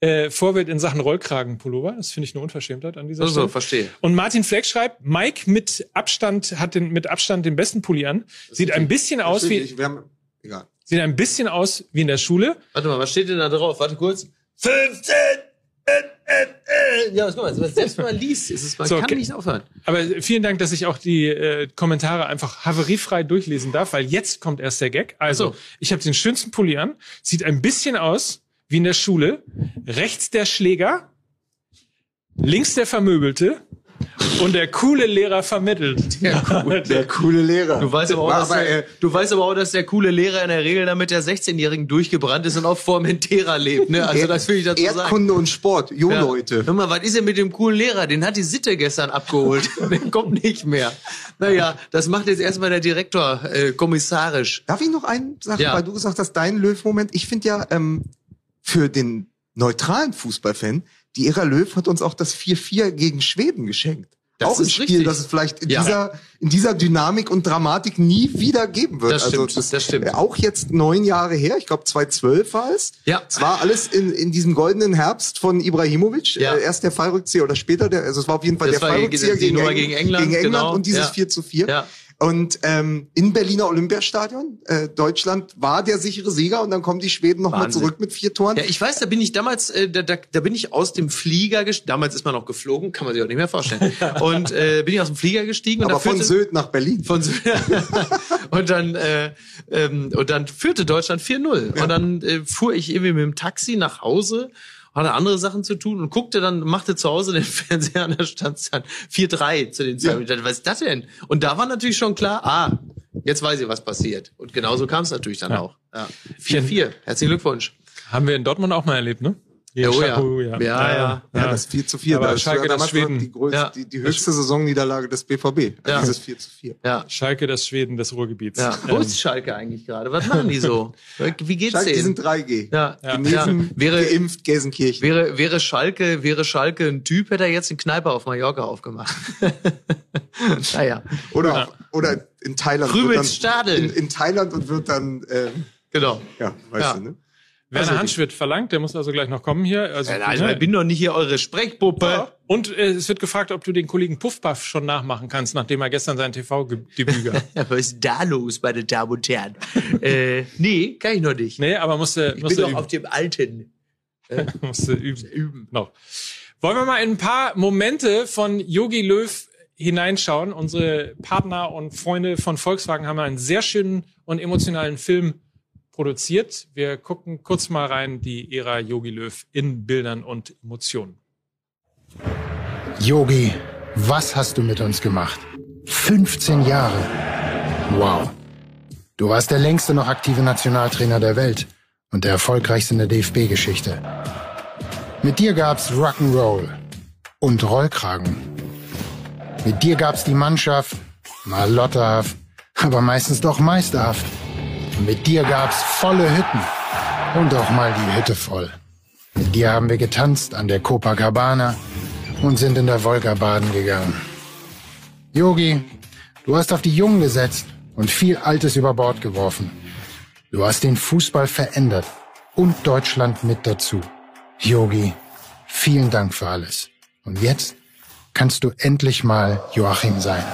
äh, Vorbild in Sachen Rollkragenpullover. Das finde ich eine Unverschämtheit an dieser also, Stelle. verstehe. Und Martin Fleck schreibt, Mike mit Abstand hat den mit Abstand den besten Pulli an. Das sieht ein bisschen aus wie ich, haben, egal. sieht ein bisschen aus wie in der Schule. Warte mal, was steht denn da drauf? Warte kurz. 15 äh, äh. Ja, was guck mal, selbst wenn man liest, ist es, man so, kann okay. nicht aufhören. Aber vielen Dank, dass ich auch die äh, Kommentare einfach haveriefrei durchlesen darf, weil jetzt kommt erst der Gag. Also, so. ich habe den schönsten Pulli an, sieht ein bisschen aus wie in der Schule. Rechts der Schläger, links der Vermöbelte und der coole Lehrer vermittelt. Der, cool, der coole Lehrer. Du weißt, aber auch, dass der, du weißt aber auch, dass der coole Lehrer in der Regel damit der 16-Jährigen durchgebrannt ist und auf Formentera lebt. Ne? Also das will ich dazu Erdkunde sagen. Erdkunde und Sport, jo ja. Leute. Hör mal, was ist denn mit dem coolen Lehrer? Den hat die Sitte gestern abgeholt. der kommt nicht mehr. Naja, das macht jetzt erstmal der Direktor äh, kommissarisch. Darf ich noch einen sagen, ja. weil du gesagt hast, dein Löw-Moment. Ich finde ja ähm, für den neutralen Fußballfan, die Ära Löw hat uns auch das 4-4 gegen Schweden geschenkt. Das auch ein Spiel, richtig. das es vielleicht in ja. dieser in dieser Dynamik und Dramatik nie wieder geben wird. Das also das, das stimmt. Auch jetzt neun Jahre her, ich glaube 2012 war es. Ja. Es war alles in, in diesem goldenen Herbst von Ibrahimovic. Ja. Äh, erst der Fallrückzieher oder später, der, also es war auf jeden Fall das der Fallrückzieher gegen, gegen, gegen, England, gegen England genau. und dieses ja. 4 zu 4. Ja. Und ähm, in Berliner Olympiastadion, äh, Deutschland war der sichere Sieger und dann kommen die Schweden nochmal zurück mit vier Toren. Ja, ich weiß, da bin ich damals, äh, da, da, da bin ich aus dem Flieger gestiegen. Damals ist man noch geflogen, kann man sich auch nicht mehr vorstellen. und äh, bin ich aus dem Flieger gestiegen. Aber von Sylt nach Berlin. Von Sylt. und dann äh, ähm, und dann führte Deutschland 4-0. Ja. Und dann äh, fuhr ich irgendwie mit dem Taxi nach Hause hatte andere Sachen zu tun und guckte dann, machte zu Hause den Fernseher an, da stand dann 4-3 zu den zwei ja. Was ist das denn? Und da war natürlich schon klar, ah, jetzt weiß ich, was passiert. Und genauso kam es natürlich dann ja. auch. 4-4. Ja. Herzlichen Glückwunsch. Haben wir in Dortmund auch mal erlebt, ne? Ja, oh, ja. Ja, ja, ja, ja. das 4 zu 4. Aber das Schalke, das Schweden. Die, größte, ja. die, die höchste Saisonniederlage des BVB. Ja. Dieses 4 zu 4. Ja. Schalke, das Schweden des Ruhrgebiets. Ja. Wo ist Schalke eigentlich gerade? Was machen die so? Wie geht's Schalke, denen? Die sind 3G. Ja. ja. Genesen, wäre, geimpft, Gelsenkirchen. Wäre, wäre Schalke, wäre Schalke ein Typ, hätte er jetzt einen Kneiper auf Mallorca aufgemacht. naja. Oder, ja. oder in Thailand. Rübels Stadel. In, in Thailand und wird dann, ähm, Genau. Ja, weißt du, ne? Werner also, Hansch wird verlangt, der muss also gleich noch kommen hier. Also, ja, also, ich bin doch nicht hier eure Sprechpuppe. Ja. Und äh, es wird gefragt, ob du den Kollegen Puffpuff schon nachmachen kannst, nachdem er gestern sein TV-Debüt gab. Was ist da los, meine Damen und Herren? äh, nee, kann ich noch nicht. Nee, aber musste Ich musste bin doch auf dem alten. Äh, musste üben. üben. Noch. Wollen wir mal in ein paar Momente von Yogi Löw hineinschauen? Unsere Partner und Freunde von Volkswagen haben einen sehr schönen und emotionalen Film produziert. Wir gucken kurz mal rein, die Ära Yogi Löw in Bildern und Emotionen. Yogi, was hast du mit uns gemacht? 15 Jahre. Wow. Du warst der längste noch aktive Nationaltrainer der Welt und der erfolgreichste in der DFB-Geschichte. Mit dir gab's Rock'n'Roll und Rollkragen. Mit dir gab's die Mannschaft, mal lotterhaft, aber meistens doch meisterhaft. Mit dir gab's volle Hütten und auch mal die Hütte voll. Mit dir haben wir getanzt an der Copacabana und sind in der Wolga baden gegangen. Yogi, du hast auf die Jungen gesetzt und viel Altes über Bord geworfen. Du hast den Fußball verändert und Deutschland mit dazu. Yogi, vielen Dank für alles. Und jetzt kannst du endlich mal Joachim sein.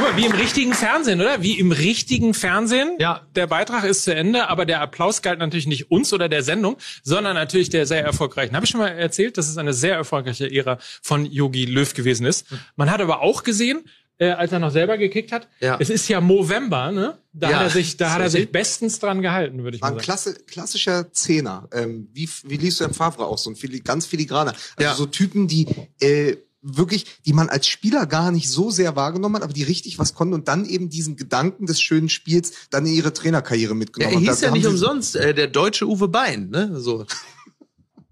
Guck mal, wie im richtigen Fernsehen, oder? Wie im richtigen Fernsehen. Ja. Der Beitrag ist zu Ende, aber der Applaus galt natürlich nicht uns oder der Sendung, sondern natürlich der sehr erfolgreichen. Habe ich schon mal erzählt, dass es eine sehr erfolgreiche Ära von Yogi Löw gewesen ist. Man hat aber auch gesehen, äh, als er noch selber gekickt hat, Ja. es ist ja Movember, ne? Da Ja. hat er sich, da hat er sich bestens dran gehalten, würde ich War mal ein sagen. klasse, klassischer Zehner. Ähm, wie, wie liest du im Favre auch? So ein fili ganz filigraner. Also Ja. so Typen, die äh, wirklich, die man als Spieler gar nicht so sehr wahrgenommen hat, aber die richtig was konnten und dann eben diesen Gedanken des schönen Spiels dann in ihre Trainerkarriere Ja, mitgenommen er haben. hieß Da ja nicht umsonst äh, der deutsche Uwe Bein, ne? So.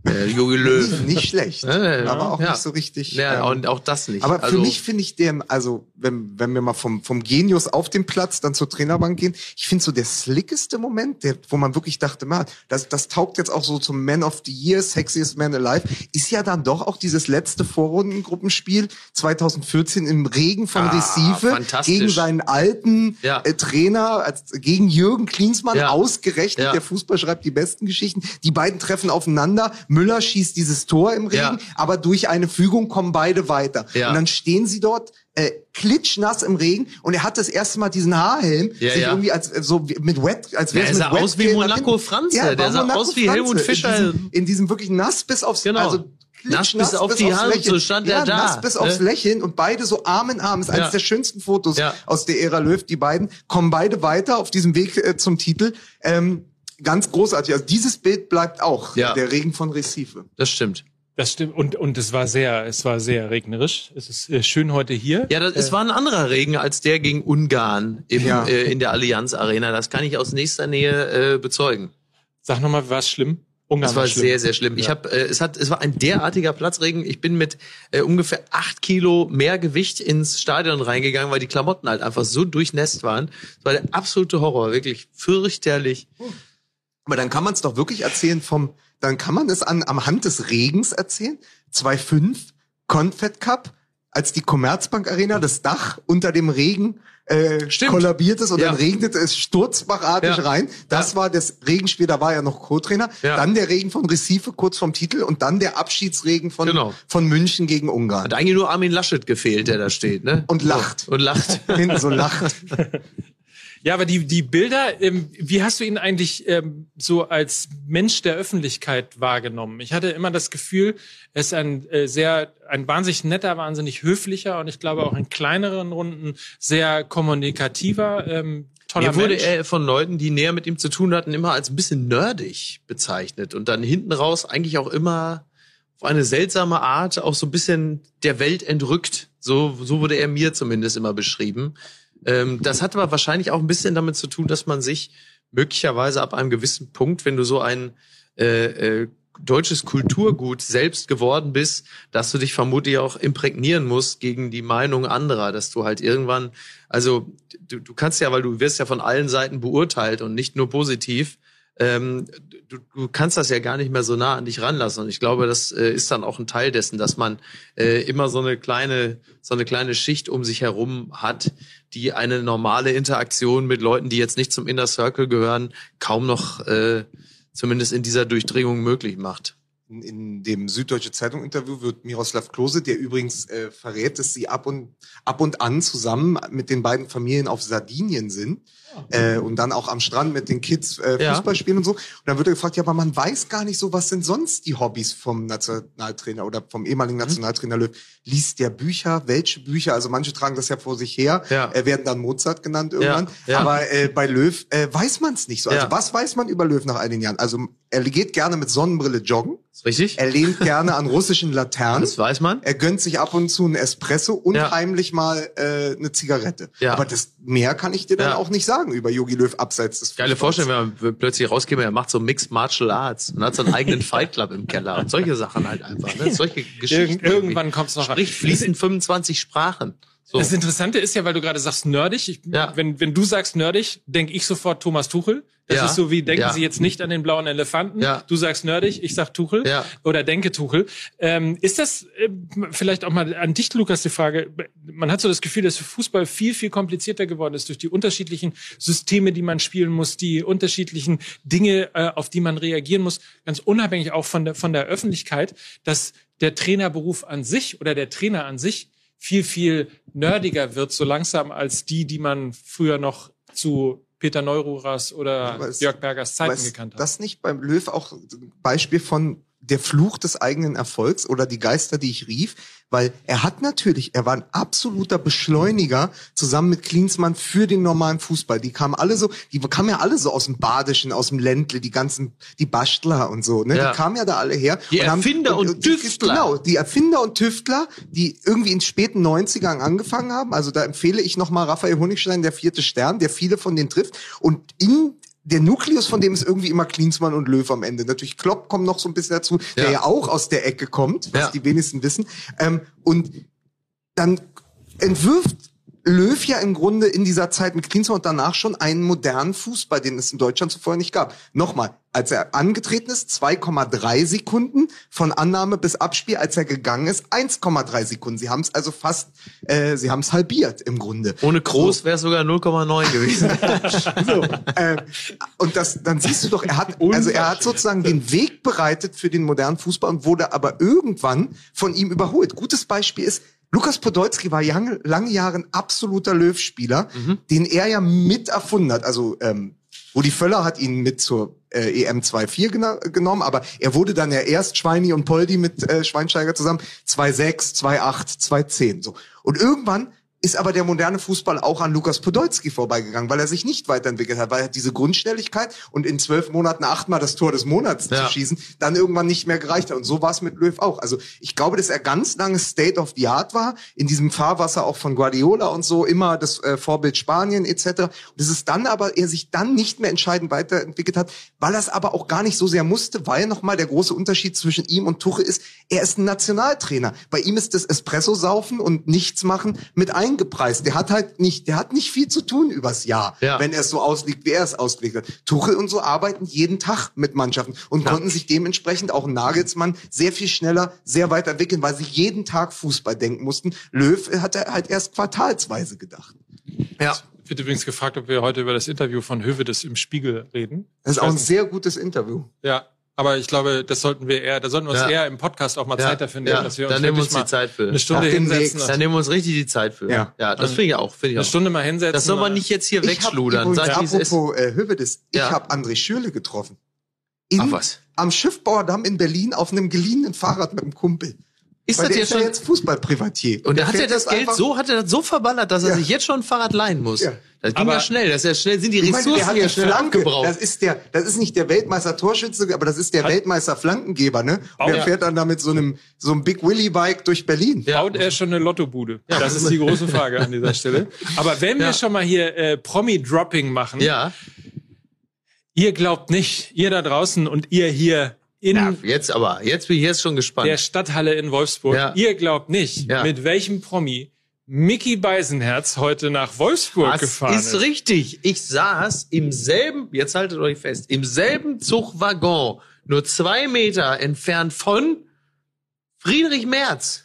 Der Jogi Löw. Nicht, schlecht, Ja, ja, aber auch ja. nicht so richtig. Ja, ähm, und auch das nicht. Aber für Also, mich finde ich den, also wenn, wenn wir mal vom, vom Genius auf den Platz dann zur Trainerbank gehen, ich finde so der slickeste Moment, der, wo man wirklich dachte, man, das, das taugt jetzt auch so zum Man of the Year, Sexiest Man Alive, ist ja dann doch auch dieses letzte Vorrundengruppenspiel 2014 im Regen von Ah, Recife gegen seinen alten äh, Trainer, als, gegen Jürgen Klinsmann, ausgerechnet, der Fußball schreibt die besten Geschichten. Die beiden treffen aufeinander, Müller schießt dieses Tor im Regen, Ja. aber durch eine Fügung kommen beide weiter. Ja. Und dann stehen sie dort äh, klitschnass im Regen und er hat das erste Mal diesen Haarhelm Ja, sich ja. irgendwie als äh, so mit Wet als Ja, wär's er mit sah aus wie Monaco. Franze. Ja, Der sah Monaco aus wie Helmut. Fischer. in diesem, in diesem wirklich nass bis aufs Genau. also Nass klitschnass bis auf die aufs Hand, Lächeln. so stand ja, er da, nass bis aufs ne? Lächeln und beide so Arm in Arm ist eines Ja. der schönsten Fotos Ja. aus der Ära Löw. Die beiden kommen beide weiter auf diesem Weg äh, zum Titel. Ähm, ganz großartig. Also dieses Bild bleibt auch Ja. der Regen von Recife. das stimmt. Das stimmt. Und, und es war sehr, es war sehr regnerisch. Es ist äh, schön heute hier. Ja, das, es war ein anderer Regen als der gegen Ungarn im, Ja. äh, in der Allianz Arena. Das kann ich aus nächster Nähe äh, bezeugen. Sag nochmal, war es schlimm? Ungarn Das war schlimm. sehr, sehr schlimm. Ich habe, äh, es hat, es war ein derartiger Platzregen. Ich bin mit äh, ungefähr acht Kilo mehr Gewicht ins Stadion reingegangen, weil die Klamotten halt einfach so durchnässt waren. Das war der absolute Horror, wirklich fürchterlich. Aber dann kann man es doch wirklich erzählen vom, dann kann man es an, am Hand des Regens erzählen. 2,5, Confed Cup, als die Commerzbank Arena, das Dach unter dem Regen äh, Stimmt. kollabiert ist und Ja. dann regnet es sturzbachartig Ja. rein. Das Ja. war das Regenspiel, da war er noch Co-Trainer. Ja. Dann der Regen von Recife kurz vom Titel und dann der Abschiedsregen von, Genau. von München gegen Ungarn. Hat eigentlich nur Armin Laschet gefehlt, der da steht, ne? Und lacht. Und lacht. Hinten so lacht. Ja, aber die, die Bilder, ähm, wie hast du ihn eigentlich ähm, so als Mensch der Öffentlichkeit wahrgenommen? Ich hatte immer das Gefühl, er ist ein äh, sehr, ein wahnsinnig netter, wahnsinnig höflicher und ich glaube auch in kleineren Runden sehr kommunikativer, ähm, toller Mir wurde Mensch. er von Leuten, die näher mit ihm zu tun hatten, immer als ein bisschen nerdig bezeichnet und dann hinten raus eigentlich auch immer auf eine seltsame Art auch so ein bisschen der Welt entrückt. So, so wurde er mir zumindest immer beschrieben. Ähm, das hat aber wahrscheinlich auch ein bisschen damit zu tun, dass man sich möglicherweise ab einem gewissen Punkt, wenn du so ein äh, äh, deutsches Kulturgut selbst geworden bist, dass du dich vermutlich auch imprägnieren musst gegen die Meinung anderer, dass du halt irgendwann, also du, du kannst ja, weil du wirst ja von allen Seiten beurteilt und nicht nur positiv, ähm, du, du kannst das ja gar nicht mehr so nah an dich ranlassen. Und ich glaube, das äh, ist dann auch ein Teil dessen, dass man äh, immer so eine kleine, so eine kleine Schicht um sich herum hat, die eine normale Interaktion mit Leuten, die jetzt nicht zum Inner Circle gehören, kaum noch äh, zumindest in dieser Durchdringung möglich macht. in, dem Süddeutsche Zeitung Interview wird Miroslav Klose, der übrigens äh, verrät, dass sie ab und ab und an zusammen mit den beiden Familien auf Sardinien sind äh, und dann auch am Strand mit den Kids äh. Fußball spielen und so. Und dann wird er gefragt, ja, aber man weiß gar nicht so, was sind sonst die Hobbys vom Nationaltrainer oder vom ehemaligen Mhm. Nationaltrainer Löw. Liest der Bücher? Welche Bücher? Also manche tragen das ja vor sich her, Ja. äh, werden dann Mozart genannt irgendwann. ja. Aber äh, bei Löw äh, weiß man es nicht so. Also was weiß man über Löw nach all den Jahren? Also er geht gerne mit Sonnenbrille joggen. Ist richtig? Er lehnt gerne an russischen Laternen. Das weiß man. Er gönnt sich ab und zu einen Espresso und heimlich mal äh, eine Zigarette. Ja. Aber das mehr kann ich dir dann auch nicht sagen über Yogi Löw abseits des Geile Fußballs. Vorstellung, wenn man plötzlich rausgeht, er macht so Mixed Martial Arts und hat so einen eigenen Fight Club im Keller und solche Sachen halt einfach. Ne? Solche Geschichten. Irgend- irgendwann kommt's noch Sprich fließend 25 Sprachen. So. Das Interessante ist ja, weil du gerade sagst nerdig. Ich, Ja. wenn, wenn du sagst nerdig, denke ich sofort Thomas Tuchel. Das Ja. ist so wie, denken Ja. Sie jetzt nicht an den blauen Elefanten. Ja. Du sagst nerdig, ich sag Tuchel. Ja. Oder denke Tuchel. Ähm, ist das äh, vielleicht auch mal an dich, Lukas, die Frage? Man hat so das Gefühl, dass Fußball viel, viel komplizierter geworden ist durch die unterschiedlichen Systeme, die man spielen muss, die unterschiedlichen Dinge, äh, auf die man reagieren muss, ganz unabhängig auch von der, von der Öffentlichkeit, dass der Trainerberuf an sich oder der Trainer an sich viel, viel nerdiger wird, so langsam als die, die man früher noch zu Peter Neururas oder es- Jörg Bergers Zeiten gekannt hat. das nicht beim Löw auch ein Beispiel von der Fluch des eigenen Erfolgs oder die Geister, die ich rief? Weil er hat natürlich, er war ein absoluter Beschleuniger zusammen mit Klinsmann für den normalen Fußball. Die kamen alle so, die kamen ja alle so aus dem Badischen, aus dem Ländle, die ganzen, die Bastler und so, ne? Ja. Die kamen ja da alle her. Die haben- Erfinder und die- Tüftler. Genau, die Erfinder und Tüftler, die irgendwie in späten 90ern angefangen haben. Also da empfehle ich nochmal Raphael Honigstein, der vierte Stern, der viele von denen trifft. Und in der Nukleus von dem ist irgendwie immer Klinsmann und Löw am Ende. Natürlich Klopp kommt noch so ein bisschen dazu, der Ja. ja auch aus der Ecke kommt, was Ja. die wenigsten wissen. Ähm, und dann entwirft Löw ja im Grunde in dieser Zeit mit Klinsmann und danach schon einen modernen Fußball, den es in Deutschland zuvor nicht gab. Nochmal, als er angetreten ist, 2,3 Sekunden von Annahme bis Abspiel, als er gegangen ist, 1,3 Sekunden. Sie haben es also fast, äh, sie haben es halbiert im Grunde. Ohne Groß wäre es sogar 0,9 gewesen. So, äh, und das, dann siehst du doch, er hat, also er hat sozusagen den Weg bereitet für den modernen Fußball und wurde aber irgendwann von ihm überholt. Gutes Beispiel ist, Lukas Podolski war lange, lange Jahre ein absoluter Löw-Spieler, den er ja mit erfunden hat. Also ähm, Rudi Völler hat ihn mit zur äh, EM 2-4 gena genommen, aber er wurde dann ja erst Schweini und Poldi mit äh, Schweinsteiger zusammen 2-6, 2-8, 2-10. So. Und irgendwann ist aber der moderne Fußball auch an Lukas Podolski vorbeigegangen, weil er sich nicht weiterentwickelt hat, weil er diese Grundschnelligkeit und in zwölf Monaten achtmal das Tor des Monats Ja. zu schießen, dann irgendwann nicht mehr gereicht hat. Und so war es mit Löw auch. Also ich glaube, dass er ganz lange State of the Art war, in diesem Fahrwasser auch von Guardiola und so, immer das äh, Vorbild Spanien etc. Und es ist dann aber, er sich dann nicht mehr entscheidend weiterentwickelt hat, weil er es aber auch gar nicht so sehr musste, weil nochmal der große Unterschied zwischen ihm und Tuche ist, er ist ein Nationaltrainer. Bei ihm ist das Espresso-Saufen und nichts machen mit eingepreist. Der hat halt nicht, der hat nicht viel zu tun übers Jahr, Ja. wenn er es so auslegt, wie er es ausgelegt hat. Tuchel und so arbeiten jeden Tag mit Mannschaften und konnten sich dementsprechend auch Nagelsmann sehr viel schneller, sehr weit entwickeln, weil sie jeden Tag Fußball denken mussten. Löw hat er halt erst quartalsweise gedacht. ja. wird übrigens gefragt, ob wir heute über das Interview von Hövedes im Spiegel reden. Das ist Ich auch ein sehr gutes Interview. Ja, aber ich glaube, das sollten wir eher, da sollten wir uns Ja. eher im Podcast auch mal Ja. Zeit dafür nehmen, Ja. dass wir Da uns nehmen wir uns die mal Zeit für. eine Stunde hinsetzen. nächsten. Da nehmen wir uns richtig die Zeit für. Ja. Ja, das finde ich auch. Finde ich Eine auch. Stunde mal hinsetzen. Das soll man nicht jetzt hier Ich hab wegschludern. übrigens, Sag, wie es ist. apropos äh, Hövedes, ich Ja. habe André Schürle getroffen. In, Ach was. Am Schiffbauerdamm in Berlin auf einem geliehenen Fahrrad mit einem Kumpel. Ist Weil das der jetzt ist ja schon? jetzt Fußballprivatier. Und da hat er das Geld einfach- so, hat er das so verballert, dass er Ja. sich jetzt schon ein Fahrrad leihen muss. Ja. Das ging Aber- ja schnell. Das ist ja schnell, sind die Ich meine, Ressourcen der hat ja schnell Flanke. abgebraucht. Das ist der, das ist nicht der Weltmeister Torschütze, aber das ist der Weltmeister Flankengeber, ne? Und der ja. fährt dann da mit so einem, so einem Big Willy Bike durch Berlin. Baut er schon eine Lottobude? Das ist die große Frage an dieser Stelle. Aber wenn wir Ja. schon mal hier äh, Promi-Dropping machen, Ja. ihr glaubt nicht, ihr da draußen und ihr hier in ja. Jetzt aber, jetzt bin ich jetzt schon gespannt. der Stadthalle in Wolfsburg, Ja. ihr glaubt nicht, Ja. mit welchem Promi Mickey Beisenherz heute nach Wolfsburg Das gefahren ist ist. richtig. Ich saß im selben, jetzt haltet euch fest, im selben Zugwaggon, nur zwei Meter entfernt von Friedrich Merz.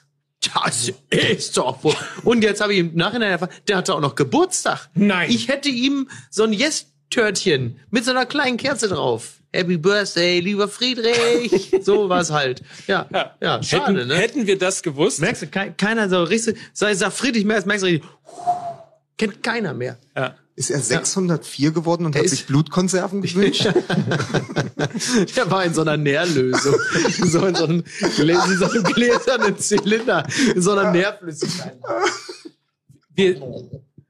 Das ist doch wohl. Und jetzt habe ich im Nachhinein erfahren, der hatte auch noch Geburtstag. Nein. Ich hätte ihm so ein Yes-Törtchen mit so einer kleinen Kerze drauf. Happy Birthday, lieber Friedrich. so war's halt. Ja, ja, ja schade, hätten, ne? hätten wir das gewusst. Merkst du, kei- keiner so richtig, sag, sag Friedrich Merz, merkst du richtig, kennt keiner mehr. Ja. Ist er 604 geworden und hat ist- sich Blutkonserven gewünscht? Der war in so einer Nährlösung. so in so einem, in so einem gläsernen Zylinder. In so einer Nährflüssigkeit. Wir,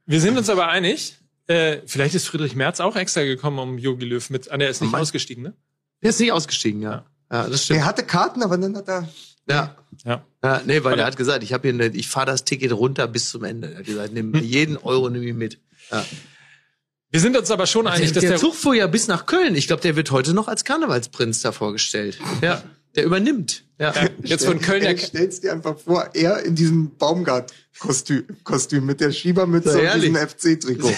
wir sind uns aber einig. Äh, vielleicht ist Friedrich Merz auch extra gekommen, um Jogi Löw mit. Ah, der ist nicht ausgestiegen, ne? Der ist nicht ausgestiegen, ja. Ja, das stimmt. er hatte Karten, aber dann hat er. Ja. Ja. Ja, nee, weil er hat gesagt, ich hier eine, ich fahre das Ticket runter bis zum Ende. Er hat gesagt, nimm jeden Euro nehme ich mit. Ja. Wir sind uns aber schon einig, Der, dass der der, Zug fuhr ja bis nach Köln. Ich glaube, der wird heute noch als Karnevalsprinz da vorgestellt. Ja. Der übernimmt. Ja. jetzt von Köln der, Er stellst dir einfach vor, er in diesem Baumgart-Kostüm Kostüm mit der Schiebermütze Ja, und diesem. FC-Trikot.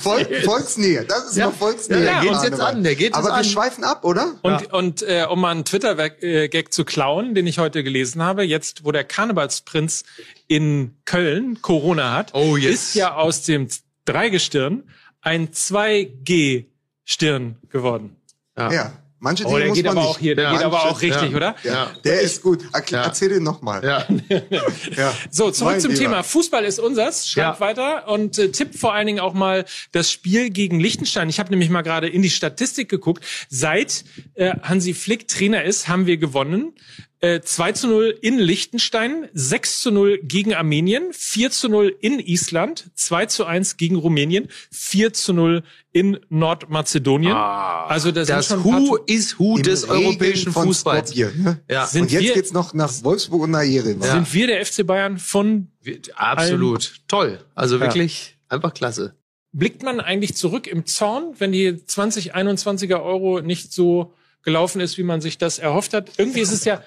Volk, Volksnähe, das ist Ja. mal Volksnähe. Ja, der geht's Karneval. jetzt an, der geht's Aber jetzt wir an. schweifen ab, oder? Und, und äh, um mal einen Twitter-Gag zu klauen, den ich heute gelesen habe, jetzt, wo der Karnevalsprinz in Köln Corona hat, Oh, yes. ist ja aus dem Dreigestirn ein 2G-Stirn geworden. Ja. Manche Oh, Dinge der muss geht man aber nicht. auch hier, der Ja. geht aber auch richtig, ja. oder? Ja, der ist gut. Erkl- Ja. Erzähl den nochmal. Ja. Ja. So, zurück Mein zum Lieber. Thema. Fußball ist unsers. Schreibt Ja. weiter und äh, tippt vor allen Dingen auch mal das Spiel gegen Liechtenstein. Ich habe nämlich mal gerade in die Statistik geguckt. Seit äh, Hansi Flick Trainer ist, haben wir gewonnen. Äh, 2 zu 0 in Liechtenstein, 6 zu 0 gegen Armenien, 4 zu 0 in Island, 2 zu 1 gegen Rumänien, 4 zu 0 in Nordmazedonien. also das, Das sind schon Who is Who des Regen europäischen Fußballs. Ne? Ja. Sind und jetzt wir- geht's noch nach Wolfsburg und nach Jerewan. Sind wir der FC Bayern von Absolut. Toll. Also wirklich einfach klasse. Blickt man eigentlich zurück im Zorn, wenn die 2021er Euro nicht so gelaufen ist, wie man sich das erhofft hat? Irgendwie ist es ja,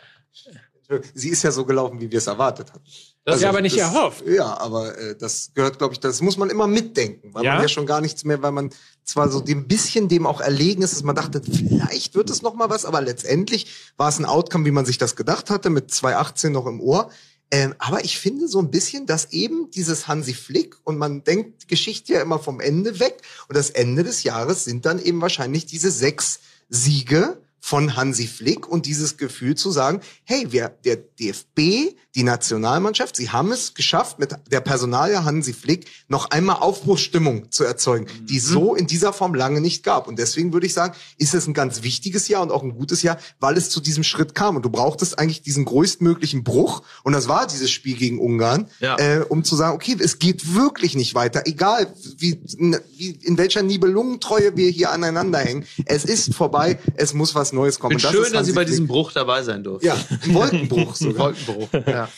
Sie ist ja so gelaufen, wie wir es erwartet hatten. das ist ja aber nicht erhofft. Ja, aber äh, das gehört, glaube ich, das muss man immer mitdenken, weil Ja? man ja schon gar nichts mehr, weil man zwar so dem bisschen dem auch erlegen ist, dass man dachte, vielleicht wird es noch mal was, aber letztendlich war es ein Outcome, wie man sich das gedacht hatte, mit 2018 noch im Ohr. Ähm, aber ich finde so ein bisschen, dass eben dieses Hansi Flick und man denkt Geschichte ja immer vom Ende weg und das Ende des Jahres sind dann eben wahrscheinlich diese sechs Siege von Hansi Flick und dieses Gefühl zu sagen, hey, wir, der DFB, die Nationalmannschaft, sie haben es geschafft, mit der Personalie Hansi Flick noch einmal Aufbruchsstimmung zu erzeugen, die es so in dieser Form lange nicht gab. Und deswegen würde ich sagen, ist es ein ganz wichtiges Jahr und auch ein gutes Jahr, weil es zu diesem Schritt kam. Und du brauchtest eigentlich diesen größtmöglichen Bruch. Und das war dieses Spiel gegen Ungarn, Ja. äh, um zu sagen, okay, es geht wirklich nicht weiter, egal wie, wie in welcher Nibelungentreue wir hier aneinander hängen. Es ist vorbei, es muss was Neues kommen. Bin Und das schön, ist dass Hansi Sie bei Flick. diesem Bruch dabei sein durften. ja, ein Wolkenbruch sogar. Wolkenbruch. Ja.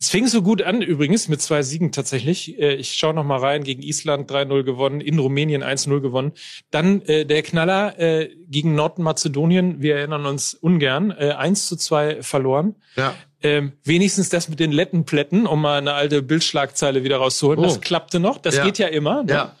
Es fing so gut an übrigens mit zwei Siegen tatsächlich. Äh, Ich schaue noch mal rein, gegen Island 3-0 gewonnen, in Rumänien 1-0 gewonnen. Dann äh, der Knaller äh, gegen Nordmazedonien, wir erinnern uns ungern, äh, 1 zu 2 verloren. ja. Ähm, wenigstens das mit den Lettenplätten, um mal eine alte Bildschlagzeile wieder rauszuholen. Oh. Das klappte noch. Das Ja. geht ja immer. Ne? Ja.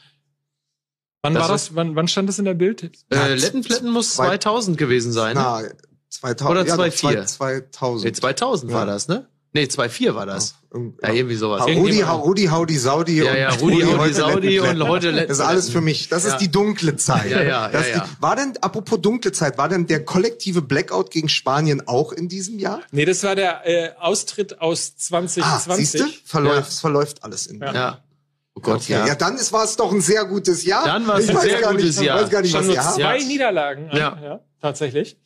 Wann Das war das? Wann, wann stand das in der Bild? Äh, Lettenfletten muss Zwei- 2000 gewesen sein. Na, 2000. Oder ja, doch, 2,4. 2000. Nee, 2000 war Ja. das, ne? Nee, 2,4 war das. Irgend- Ja, irgendwie sowas. Ha- Rudi, Rudi, Haudi, Saudi. Ja, und ja, Rudi, Haudi, heute Saudi und heute Das ist alles für mich. Das Ja. ist die dunkle Zeit. Ja, ja, Das ja, ja. Die, war denn, apropos dunkle Zeit, war denn der kollektive Blackout gegen Spanien auch in diesem Jahr? Nee, das war der äh, Austritt aus Ah, 2020. siehst du? Verläuft, Ja. verläuft alles in. Ja. Oh Gott, Okay. ja. Ja. dann ist- war es doch ein sehr gutes Jahr. Dann war es Ich ein weiß sehr gar gutes nicht, Jahr. Ich weiß gar nicht, Schon was nur zwei. Niederlagen. Ja. ja, tatsächlich.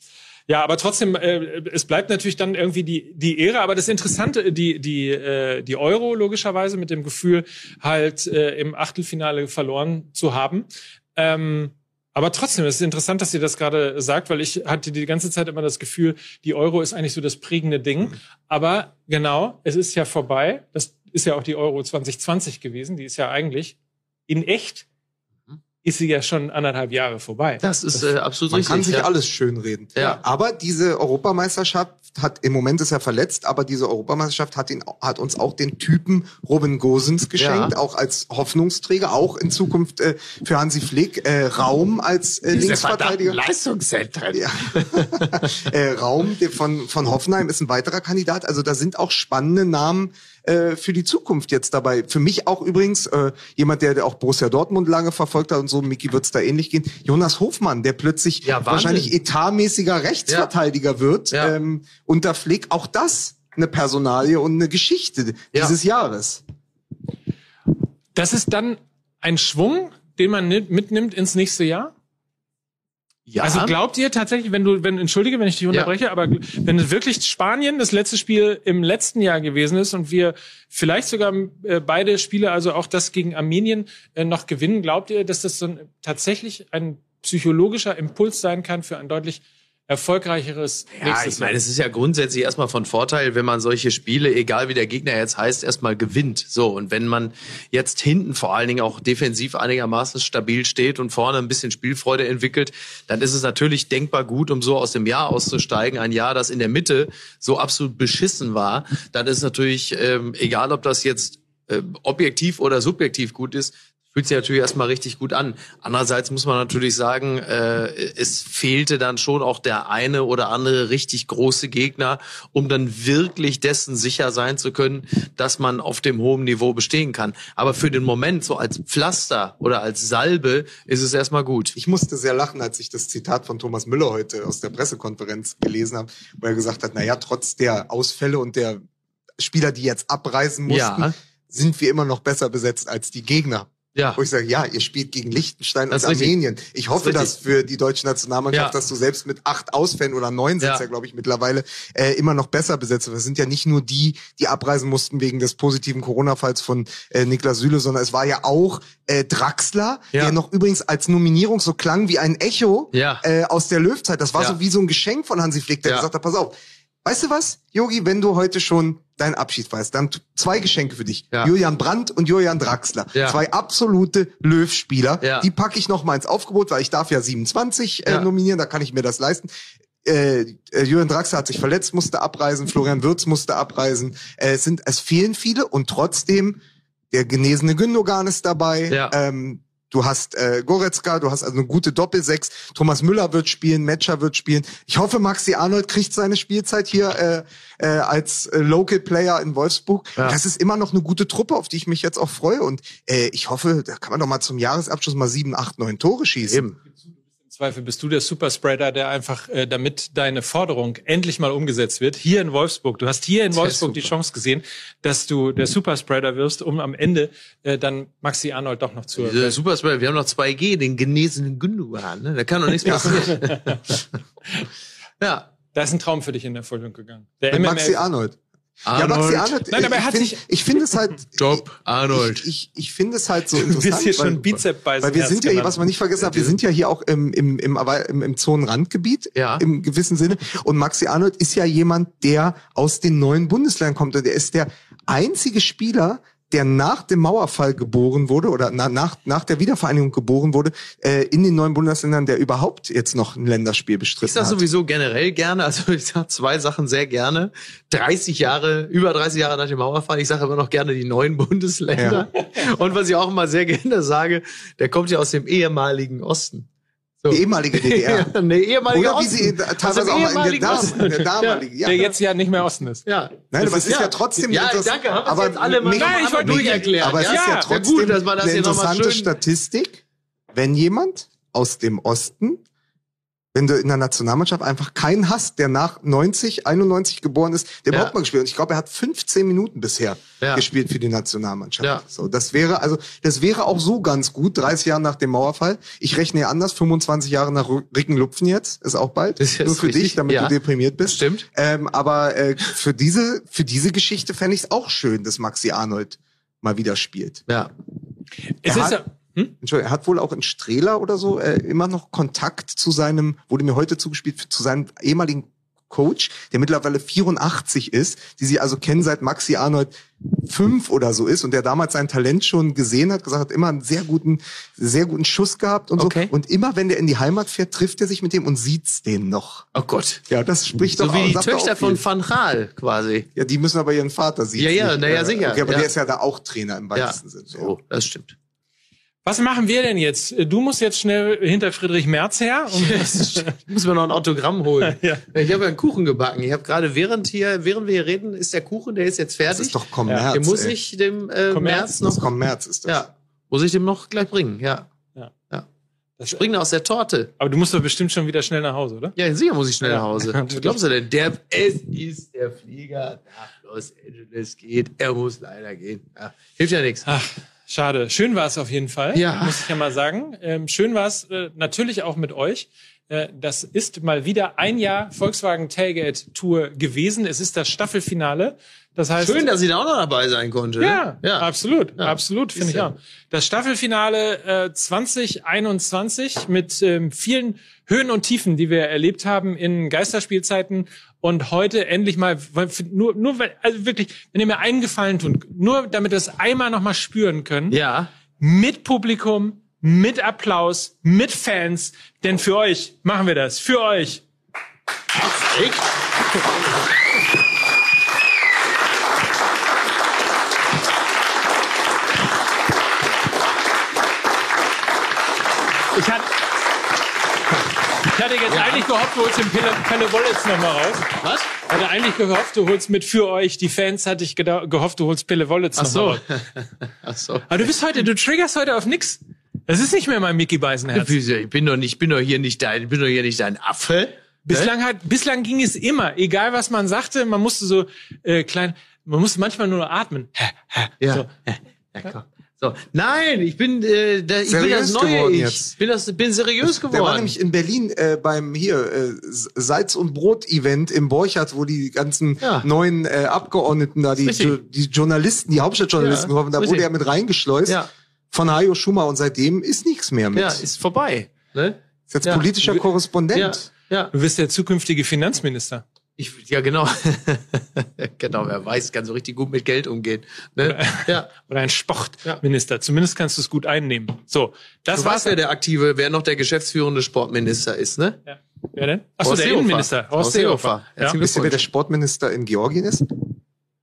Ja, aber trotzdem, äh, es bleibt natürlich dann irgendwie die die Ehre. Aber das Interessante, die die äh, die Euro logischerweise mit dem Gefühl halt äh, im Achtelfinale verloren zu haben. Ähm, aber trotzdem, es ist interessant, dass ihr das gerade sagt, weil ich hatte die ganze Zeit immer das Gefühl, die Euro ist eigentlich so das prägende Ding. Aber genau, es ist ja vorbei. Das ist ja auch die Euro 2020 gewesen. Die ist ja eigentlich in echt ist sie ja schon anderthalb Jahre vorbei. Das ist äh, absolut Man richtig. kann sich ja. alles schönreden. Ja. Aber diese Europameisterschaft hat, im Moment ist er verletzt, aber diese Europameisterschaft hat ihn, hat uns auch den Typen Robin Gosens geschenkt, Ja. auch als Hoffnungsträger, auch in Zukunft äh, für Hansi Flick, äh, Raum als äh, Linksverteidiger. Leistungszentren. Ja. äh, Raum der von, von Hoffenheim ist ein weiterer Kandidat. Also da sind auch spannende Namen äh, für die Zukunft jetzt dabei. Für mich auch übrigens äh, jemand, der, der auch Borussia Dortmund lange verfolgt hat und so, Miki wird's da ähnlich gehen. Jonas Hofmann, der plötzlich Ja, wahrscheinlich etatmäßiger Rechtsverteidiger wird. Ja. Ähm, unter Flick auch das eine Personalie und eine Geschichte Ja. dieses Jahres. Das ist dann ein Schwung, den man ni- mitnimmt ins nächste Jahr? Ja, Also glaubt ihr tatsächlich, wenn du, wenn, entschuldige, wenn ich dich unterbreche, aber wenn es wirklich Spanien das letzte Spiel im letzten Jahr gewesen ist und wir vielleicht sogar äh, beide Spiele, also auch das gegen Armenien, äh, noch gewinnen, glaubt ihr, dass das so ein, tatsächlich ein psychologischer Impuls sein kann für ein deutlich erfolgreicheres Ja, nächstes ich meine, es ist ja grundsätzlich erstmal von Vorteil, wenn man solche Spiele, egal wie der Gegner jetzt heißt, erstmal gewinnt. So, und wenn man jetzt hinten vor allen Dingen auch defensiv einigermaßen stabil steht und vorne ein bisschen Spielfreude entwickelt, dann ist es natürlich denkbar gut, um so aus dem Jahr auszusteigen. Ein Jahr, das in der Mitte so absolut beschissen war, dann ist natürlich, ähm, egal ob das jetzt äh, objektiv oder subjektiv gut ist, fühlt sich natürlich erstmal richtig gut an. Andererseits muss man natürlich sagen, äh, es fehlte dann schon auch der eine oder andere richtig große Gegner, um dann wirklich dessen sicher sein zu können, dass man auf dem hohen Niveau bestehen kann. Aber für den Moment, so als Pflaster oder als Salbe, ist es erstmal gut. Ich musste sehr lachen, als ich das Zitat von Thomas Müller heute aus der Pressekonferenz gelesen habe, wo er gesagt hat, naja, trotz der Ausfälle und der Spieler, die jetzt abreisen mussten, Ja. sind wir immer noch besser besetzt als die Gegner. Ja. Wo ich sage, ja, ihr spielt gegen Liechtenstein Das und. Armenien. Ich hoffe, Das dass für die deutsche Nationalmannschaft, Ja. dass du selbst mit acht Ausfällen oder neun sind Ja. ja, glaube ich, mittlerweile, äh, immer noch besser besetzt. Das sind ja nicht nur die, die abreisen mussten wegen des positiven Corona-Falls von äh, Niklas Süle, sondern es war ja auch äh, Draxler, Ja. der noch übrigens als Nominierung so klang wie ein Echo äh, aus der Löwzeit. Das war so wie so ein Geschenk von Hansi Flick, der gesagt hat, pass auf, weißt du was, Yogi, wenn du heute schon deinen Abschied feierst, dann zwei Geschenke für dich. Ja. Julian Brandt und Julian Draxler. Ja. Zwei absolute Löw-Spieler. Ja. Die packe ich noch mal ins Aufgebot, weil ich darf ja 27 äh, nominieren, da kann ich mir das leisten. Äh, äh, Julian Draxler hat sich verletzt, musste abreisen, Florian Wirtz musste abreisen. Äh, es, sind, es fehlen viele und trotzdem der genesene Gündogan ist dabei. Ja. Ähm, du hast äh, Goretzka, du hast also eine gute Doppelsechs. Thomas Müller wird spielen, Metscher wird spielen. Ich hoffe, Maxi Arnold kriegt seine Spielzeit hier äh, äh, als äh, Local Player in Wolfsburg. Ja. Das ist immer noch eine gute Truppe, auf die ich mich jetzt auch freue. Und äh, ich hoffe, da kann man doch mal zum Jahresabschluss mal sieben, acht, neun Tore schießen. Eben. Im Zweifel bist du der Superspreader, der einfach, äh, damit deine Forderung endlich mal umgesetzt wird, hier in Wolfsburg. Du hast hier in Wolfsburg die. Chance gesehen, dass du der Superspreader wirst, um am Ende äh, dann Maxi Arnold doch noch zu. Diese Super Spreader, wir haben noch 2G, den genesenen Gündogan. Ne? Da kann doch nichts passieren. ja. Da ist ein Traum für dich in Erfüllung gegangen. Der Mit MML Maxi Arnold. Ja, Maxi Arnold. Nein, aber er ich hat sich- Ich finde es halt. Job, Arnold. Ich, ich, ich finde es halt so Du interessant. bist hier weil- schon Bizep bei Weil wir sind ja, hier, was man nicht vergessen hat, wir sind ja hier auch im, im, im, im, im Zonenrandgebiet, Ja. im gewissen Sinne. Und Maxi Arnold ist ja jemand, der aus den neuen Bundesländern kommt. Und der ist der einzige Spieler, der nach dem Mauerfall geboren wurde oder na, nach, nach der Wiedervereinigung geboren wurde, äh, in den neuen Bundesländern, der überhaupt jetzt noch ein Länderspiel bestritten Ich sag hat. sowieso generell gerne, also ich sag zwei Sachen sehr gerne. 30 Jahre, über 30 Jahre nach dem Mauerfall, ich sage immer noch gerne die neuen Bundesländer. Und was ich auch immer sehr gerne sage, der kommt ja aus dem ehemaligen Osten. So. Die ehemalige DDR. Ja, nee, ehemaliger Oder wie Osten. sie teilweise auch mal in der, Dam in der damaligen. Ja, der jetzt ja nicht mehr Osten ist. Ja. Nein, aber Das es ist ja, trotzdem Ja, danke, haben wir aber jetzt alle mal Nein, ich wollte durcherklärt. Aber es ist ja Ja, trotzdem gut, dass man das eine interessante schön- Statistik, wenn jemand aus dem Osten, wenn du in der Nationalmannschaft einfach keinen hast, der nach 90, 91 geboren ist, der Ja. überhaupt mal gespielt hat. Und ich glaube, er hat 15 Minuten bisher Ja. gespielt für die Nationalmannschaft. Ja. So, das wäre also, das wäre auch so ganz gut, 30 Jahre nach dem Mauerfall. Ich rechne ja anders, 25 Jahre nach Rickenlupfen jetzt, ist auch bald. Das ist jetzt Nur für richtig, dich, damit ja. du deprimiert bist. Stimmt. Ähm, aber äh, für diese für diese Geschichte fände ich es auch schön, dass Maxi Arnold mal wieder spielt. Ja. Es Er ist hat- ja, hm? Entschuldigung, er hat wohl auch in Strehler oder so äh, immer noch Kontakt zu seinem, wurde mir heute zugespielt, zu seinem ehemaligen Coach, der mittlerweile 84 ist, die sie also kennen seit Maxi Arnold fünf oder so ist und der damals sein Talent schon gesehen hat, gesagt hat, immer einen sehr guten, sehr guten Schuss gehabt und Okay. so. Und immer wenn der in die Heimat fährt, trifft er sich mit dem und sieht's den noch. Oh Gott. Ja, das spricht So doch wie auch, die Töchter von Van Gaal quasi. Ja, die müssen aber ihren Vater sehen. Ja, ja, na ja, sicher. Okay, aber Ja. der ist ja da auch Trainer im Ja. weitesten Sinne. So, das stimmt. Was machen wir denn jetzt? Du musst jetzt schnell hinter Friedrich Merz her. Muss mir noch ein Autogramm holen. Ja. Ich habe ja einen Kuchen gebacken. Ich habe gerade während hier, während wir hier reden, ist der Kuchen, der ist jetzt fertig. Das ist doch Kommerz. Den muss ey. ich dem äh, Kommerz. März Das noch. Kommerz ist das. Ja, muss ich dem noch gleich bringen. Ja. Ja. ja. Das- Springen aus der Torte. Aber du musst doch bestimmt schon wieder schnell nach Hause, oder? Ja, sicher muss ich schnell nach Hause. Was glaubst du denn? Der, es ist der Flieger nach Los Angeles geht. Er muss leider gehen. Ja, hilft ja nichts. Ach, schade. Schön war es auf jeden Fall. Ja. Muss ich ja mal sagen. Ähm, schön war es äh, natürlich auch mit euch. Äh, das ist mal wieder ein Jahr Volkswagen Tailgate Tour gewesen. Es ist das Staffelfinale. Das heißt, Schön, dass ich da auch noch dabei sein konnte. ne? Ja, ja. absolut, Ja. absolut, finde ich ja. auch. Das Staffelfinale äh, 2021 mit ähm, vielen Höhen und Tiefen, die wir erlebt haben in Geisterspielzeiten und heute endlich mal nur nur also wirklich, wenn ihr mir einen Gefallen tut, nur damit wir es einmal noch mal spüren können, Ja. mit Publikum, mit Applaus, mit Fans, denn für euch machen wir das, für euch. Echt? Ich hatte ich hatte jetzt eigentlich gehofft, du holst den Pelle, Pelle Wollitz noch mal raus. Was? Ich hatte eigentlich gehofft, du holst mit für euch die Fans, hatte ich gehofft, du holst Pille Wollitz Ach so. mal raus. Ach so. Aber du bist heute, du triggerst heute auf nix. Das ist nicht mehr mein Mickey Beisenherz. Ich bin doch nicht, ich bin doch hier nicht dein, ich bin doch hier nicht dein Affe. Bislang hat, bislang ging es immer, egal was man sagte, man musste so äh, klein, man musste manchmal nur atmen. Ja. So. ja komm. So. Nein, ich bin, äh, da, ich bin das neue geworden Ich jetzt. bin das, bin seriös geworden. Der war nämlich in Berlin äh, beim hier äh, Salz und Brot Event im Borchardt, wo die ganzen Ja. neuen äh, Abgeordneten da die. Jo- die Journalisten, die Hauptstadtjournalisten Ja, gekommen, da richtig. wurde er mit reingeschleust Ja. von Hajo Schumer und seitdem ist nichts mehr mit. ja, ist vorbei. Ne? ist jetzt ja. politischer Korrespondent. Ja, ja. Du bist der zukünftige Finanzminister. Ich, ja, genau. genau, wer weiß, kann so richtig gut mit Geld umgehen. Ne? Ja. Oder ein Sportminister. Zumindest kannst du es gut einnehmen. So, das Du war's. weißt, wer der aktive, wer noch der geschäftsführende Sportminister ist, ne? Ja. Wer denn? Achso, Horst der Seehofer. Innenminister. Horst Seehofer. Ja. Wisst ihr, wer der Sportminister in Georgien ist?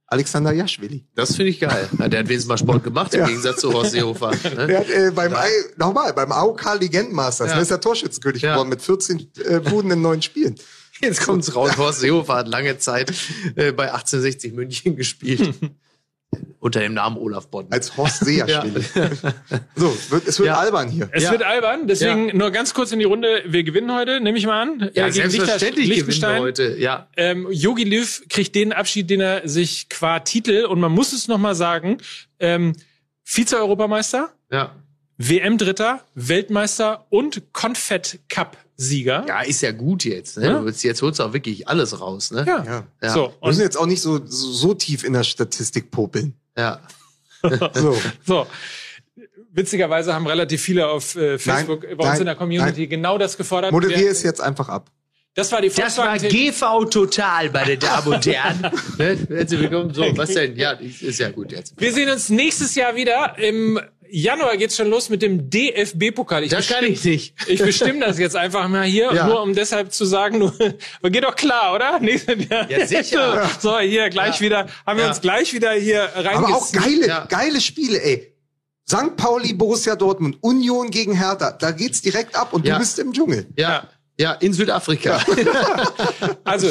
Alexander Jaschwili. Das finde ich geil. Na, der hat wenigstens mal Sport gemacht, im Ja. Gegensatz zu Horst Seehofer. Ne? Der hat äh, beim I, nochmal beim AOK Legendmasters, Ja. der ist der Torschützenkönig Ja. geworden mit 14 äh, Buden in neun Spielen. Jetzt kommt's raus. Horst Seehofer hat lange Zeit äh, bei 1860 München gespielt. Unter dem Namen Olaf Bonn. Als Horst Sejaschwili. so, wird, es wird Ja. albern hier. Es Ja. wird albern, deswegen nur ganz kurz in die Runde. Wir gewinnen heute, nehme ich mal an. ja, Äh, gegen selbstverständlich Lichter- gewinnen wir heute. Ja. Ähm, Yogi Löw kriegt den Abschied, den er sich qua Titel, und man muss es nochmal sagen, ähm, Vize-Europameister, Ja. WM-Dritter, Weltmeister und Confed-Cup-Sieger. ja, ist ja gut jetzt. Ne? Ja. Du willst- Jetzt holst du auch wirklich alles raus. Ne? Ja. Ja. Ja. So, Wir müssen jetzt auch nicht so, so, so tief in der Statistik popeln. ja. So. so. Witzigerweise haben relativ viele auf äh, Facebook Nein, bei uns nein, in der Community nein. genau das gefordert. Moderier Wir- es jetzt einfach ab. Das war die Das war GV Total, meine Damen und Herren. ne? Herzlich willkommen. So, was denn? Ja, ist ja gut jetzt. Wir sehen uns nächstes Jahr wieder. Im Januar geht's schon los mit dem DFB-Pokal. Das kann ich nicht. Ich bestimme das jetzt einfach mal hier, Ja. nur um deshalb zu sagen, nur, aber geht doch klar, oder? Nächstes Jahr. Ja, sicher. So, hier gleich wieder, haben wir Ja. uns gleich wieder hier reingezogen. Aber auch geile, Ja. geile Spiele, ey. St. Pauli, Borussia Dortmund, Union gegen Hertha. Da geht's direkt ab und Ja. du bist im Dschungel. Ja. Ja, in Südafrika. Also,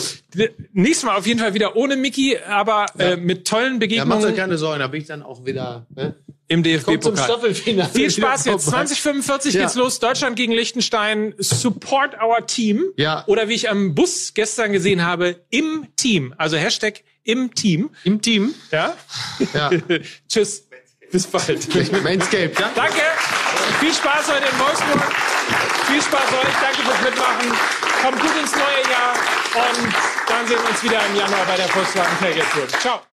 nächstes Mal auf jeden Fall wieder ohne Mickey, aber äh, mit tollen Ja, mach Begegnungen dir keine Sorgen, da bin ich dann auch wieder. Ne? Im DFB-Pokal. Viel Spaß jetzt. vorbei. 2045 Ja. geht's los. Deutschland gegen Liechtenstein. Support our team. Ja. Oder wie ich am Bus gestern gesehen habe, im Team. Also Hashtag im Team. Im Team. Ja. Ja. Tschüss. Bis bald. Manscape, ja? Danke. Viel Spaß heute in Wolfsburg. Viel Spaß euch. Danke fürs Mitmachen. Kommt gut ins neue Jahr. Und dann sehen wir uns wieder im Januar bei der Volkswagen Tailgate Tour. Ciao.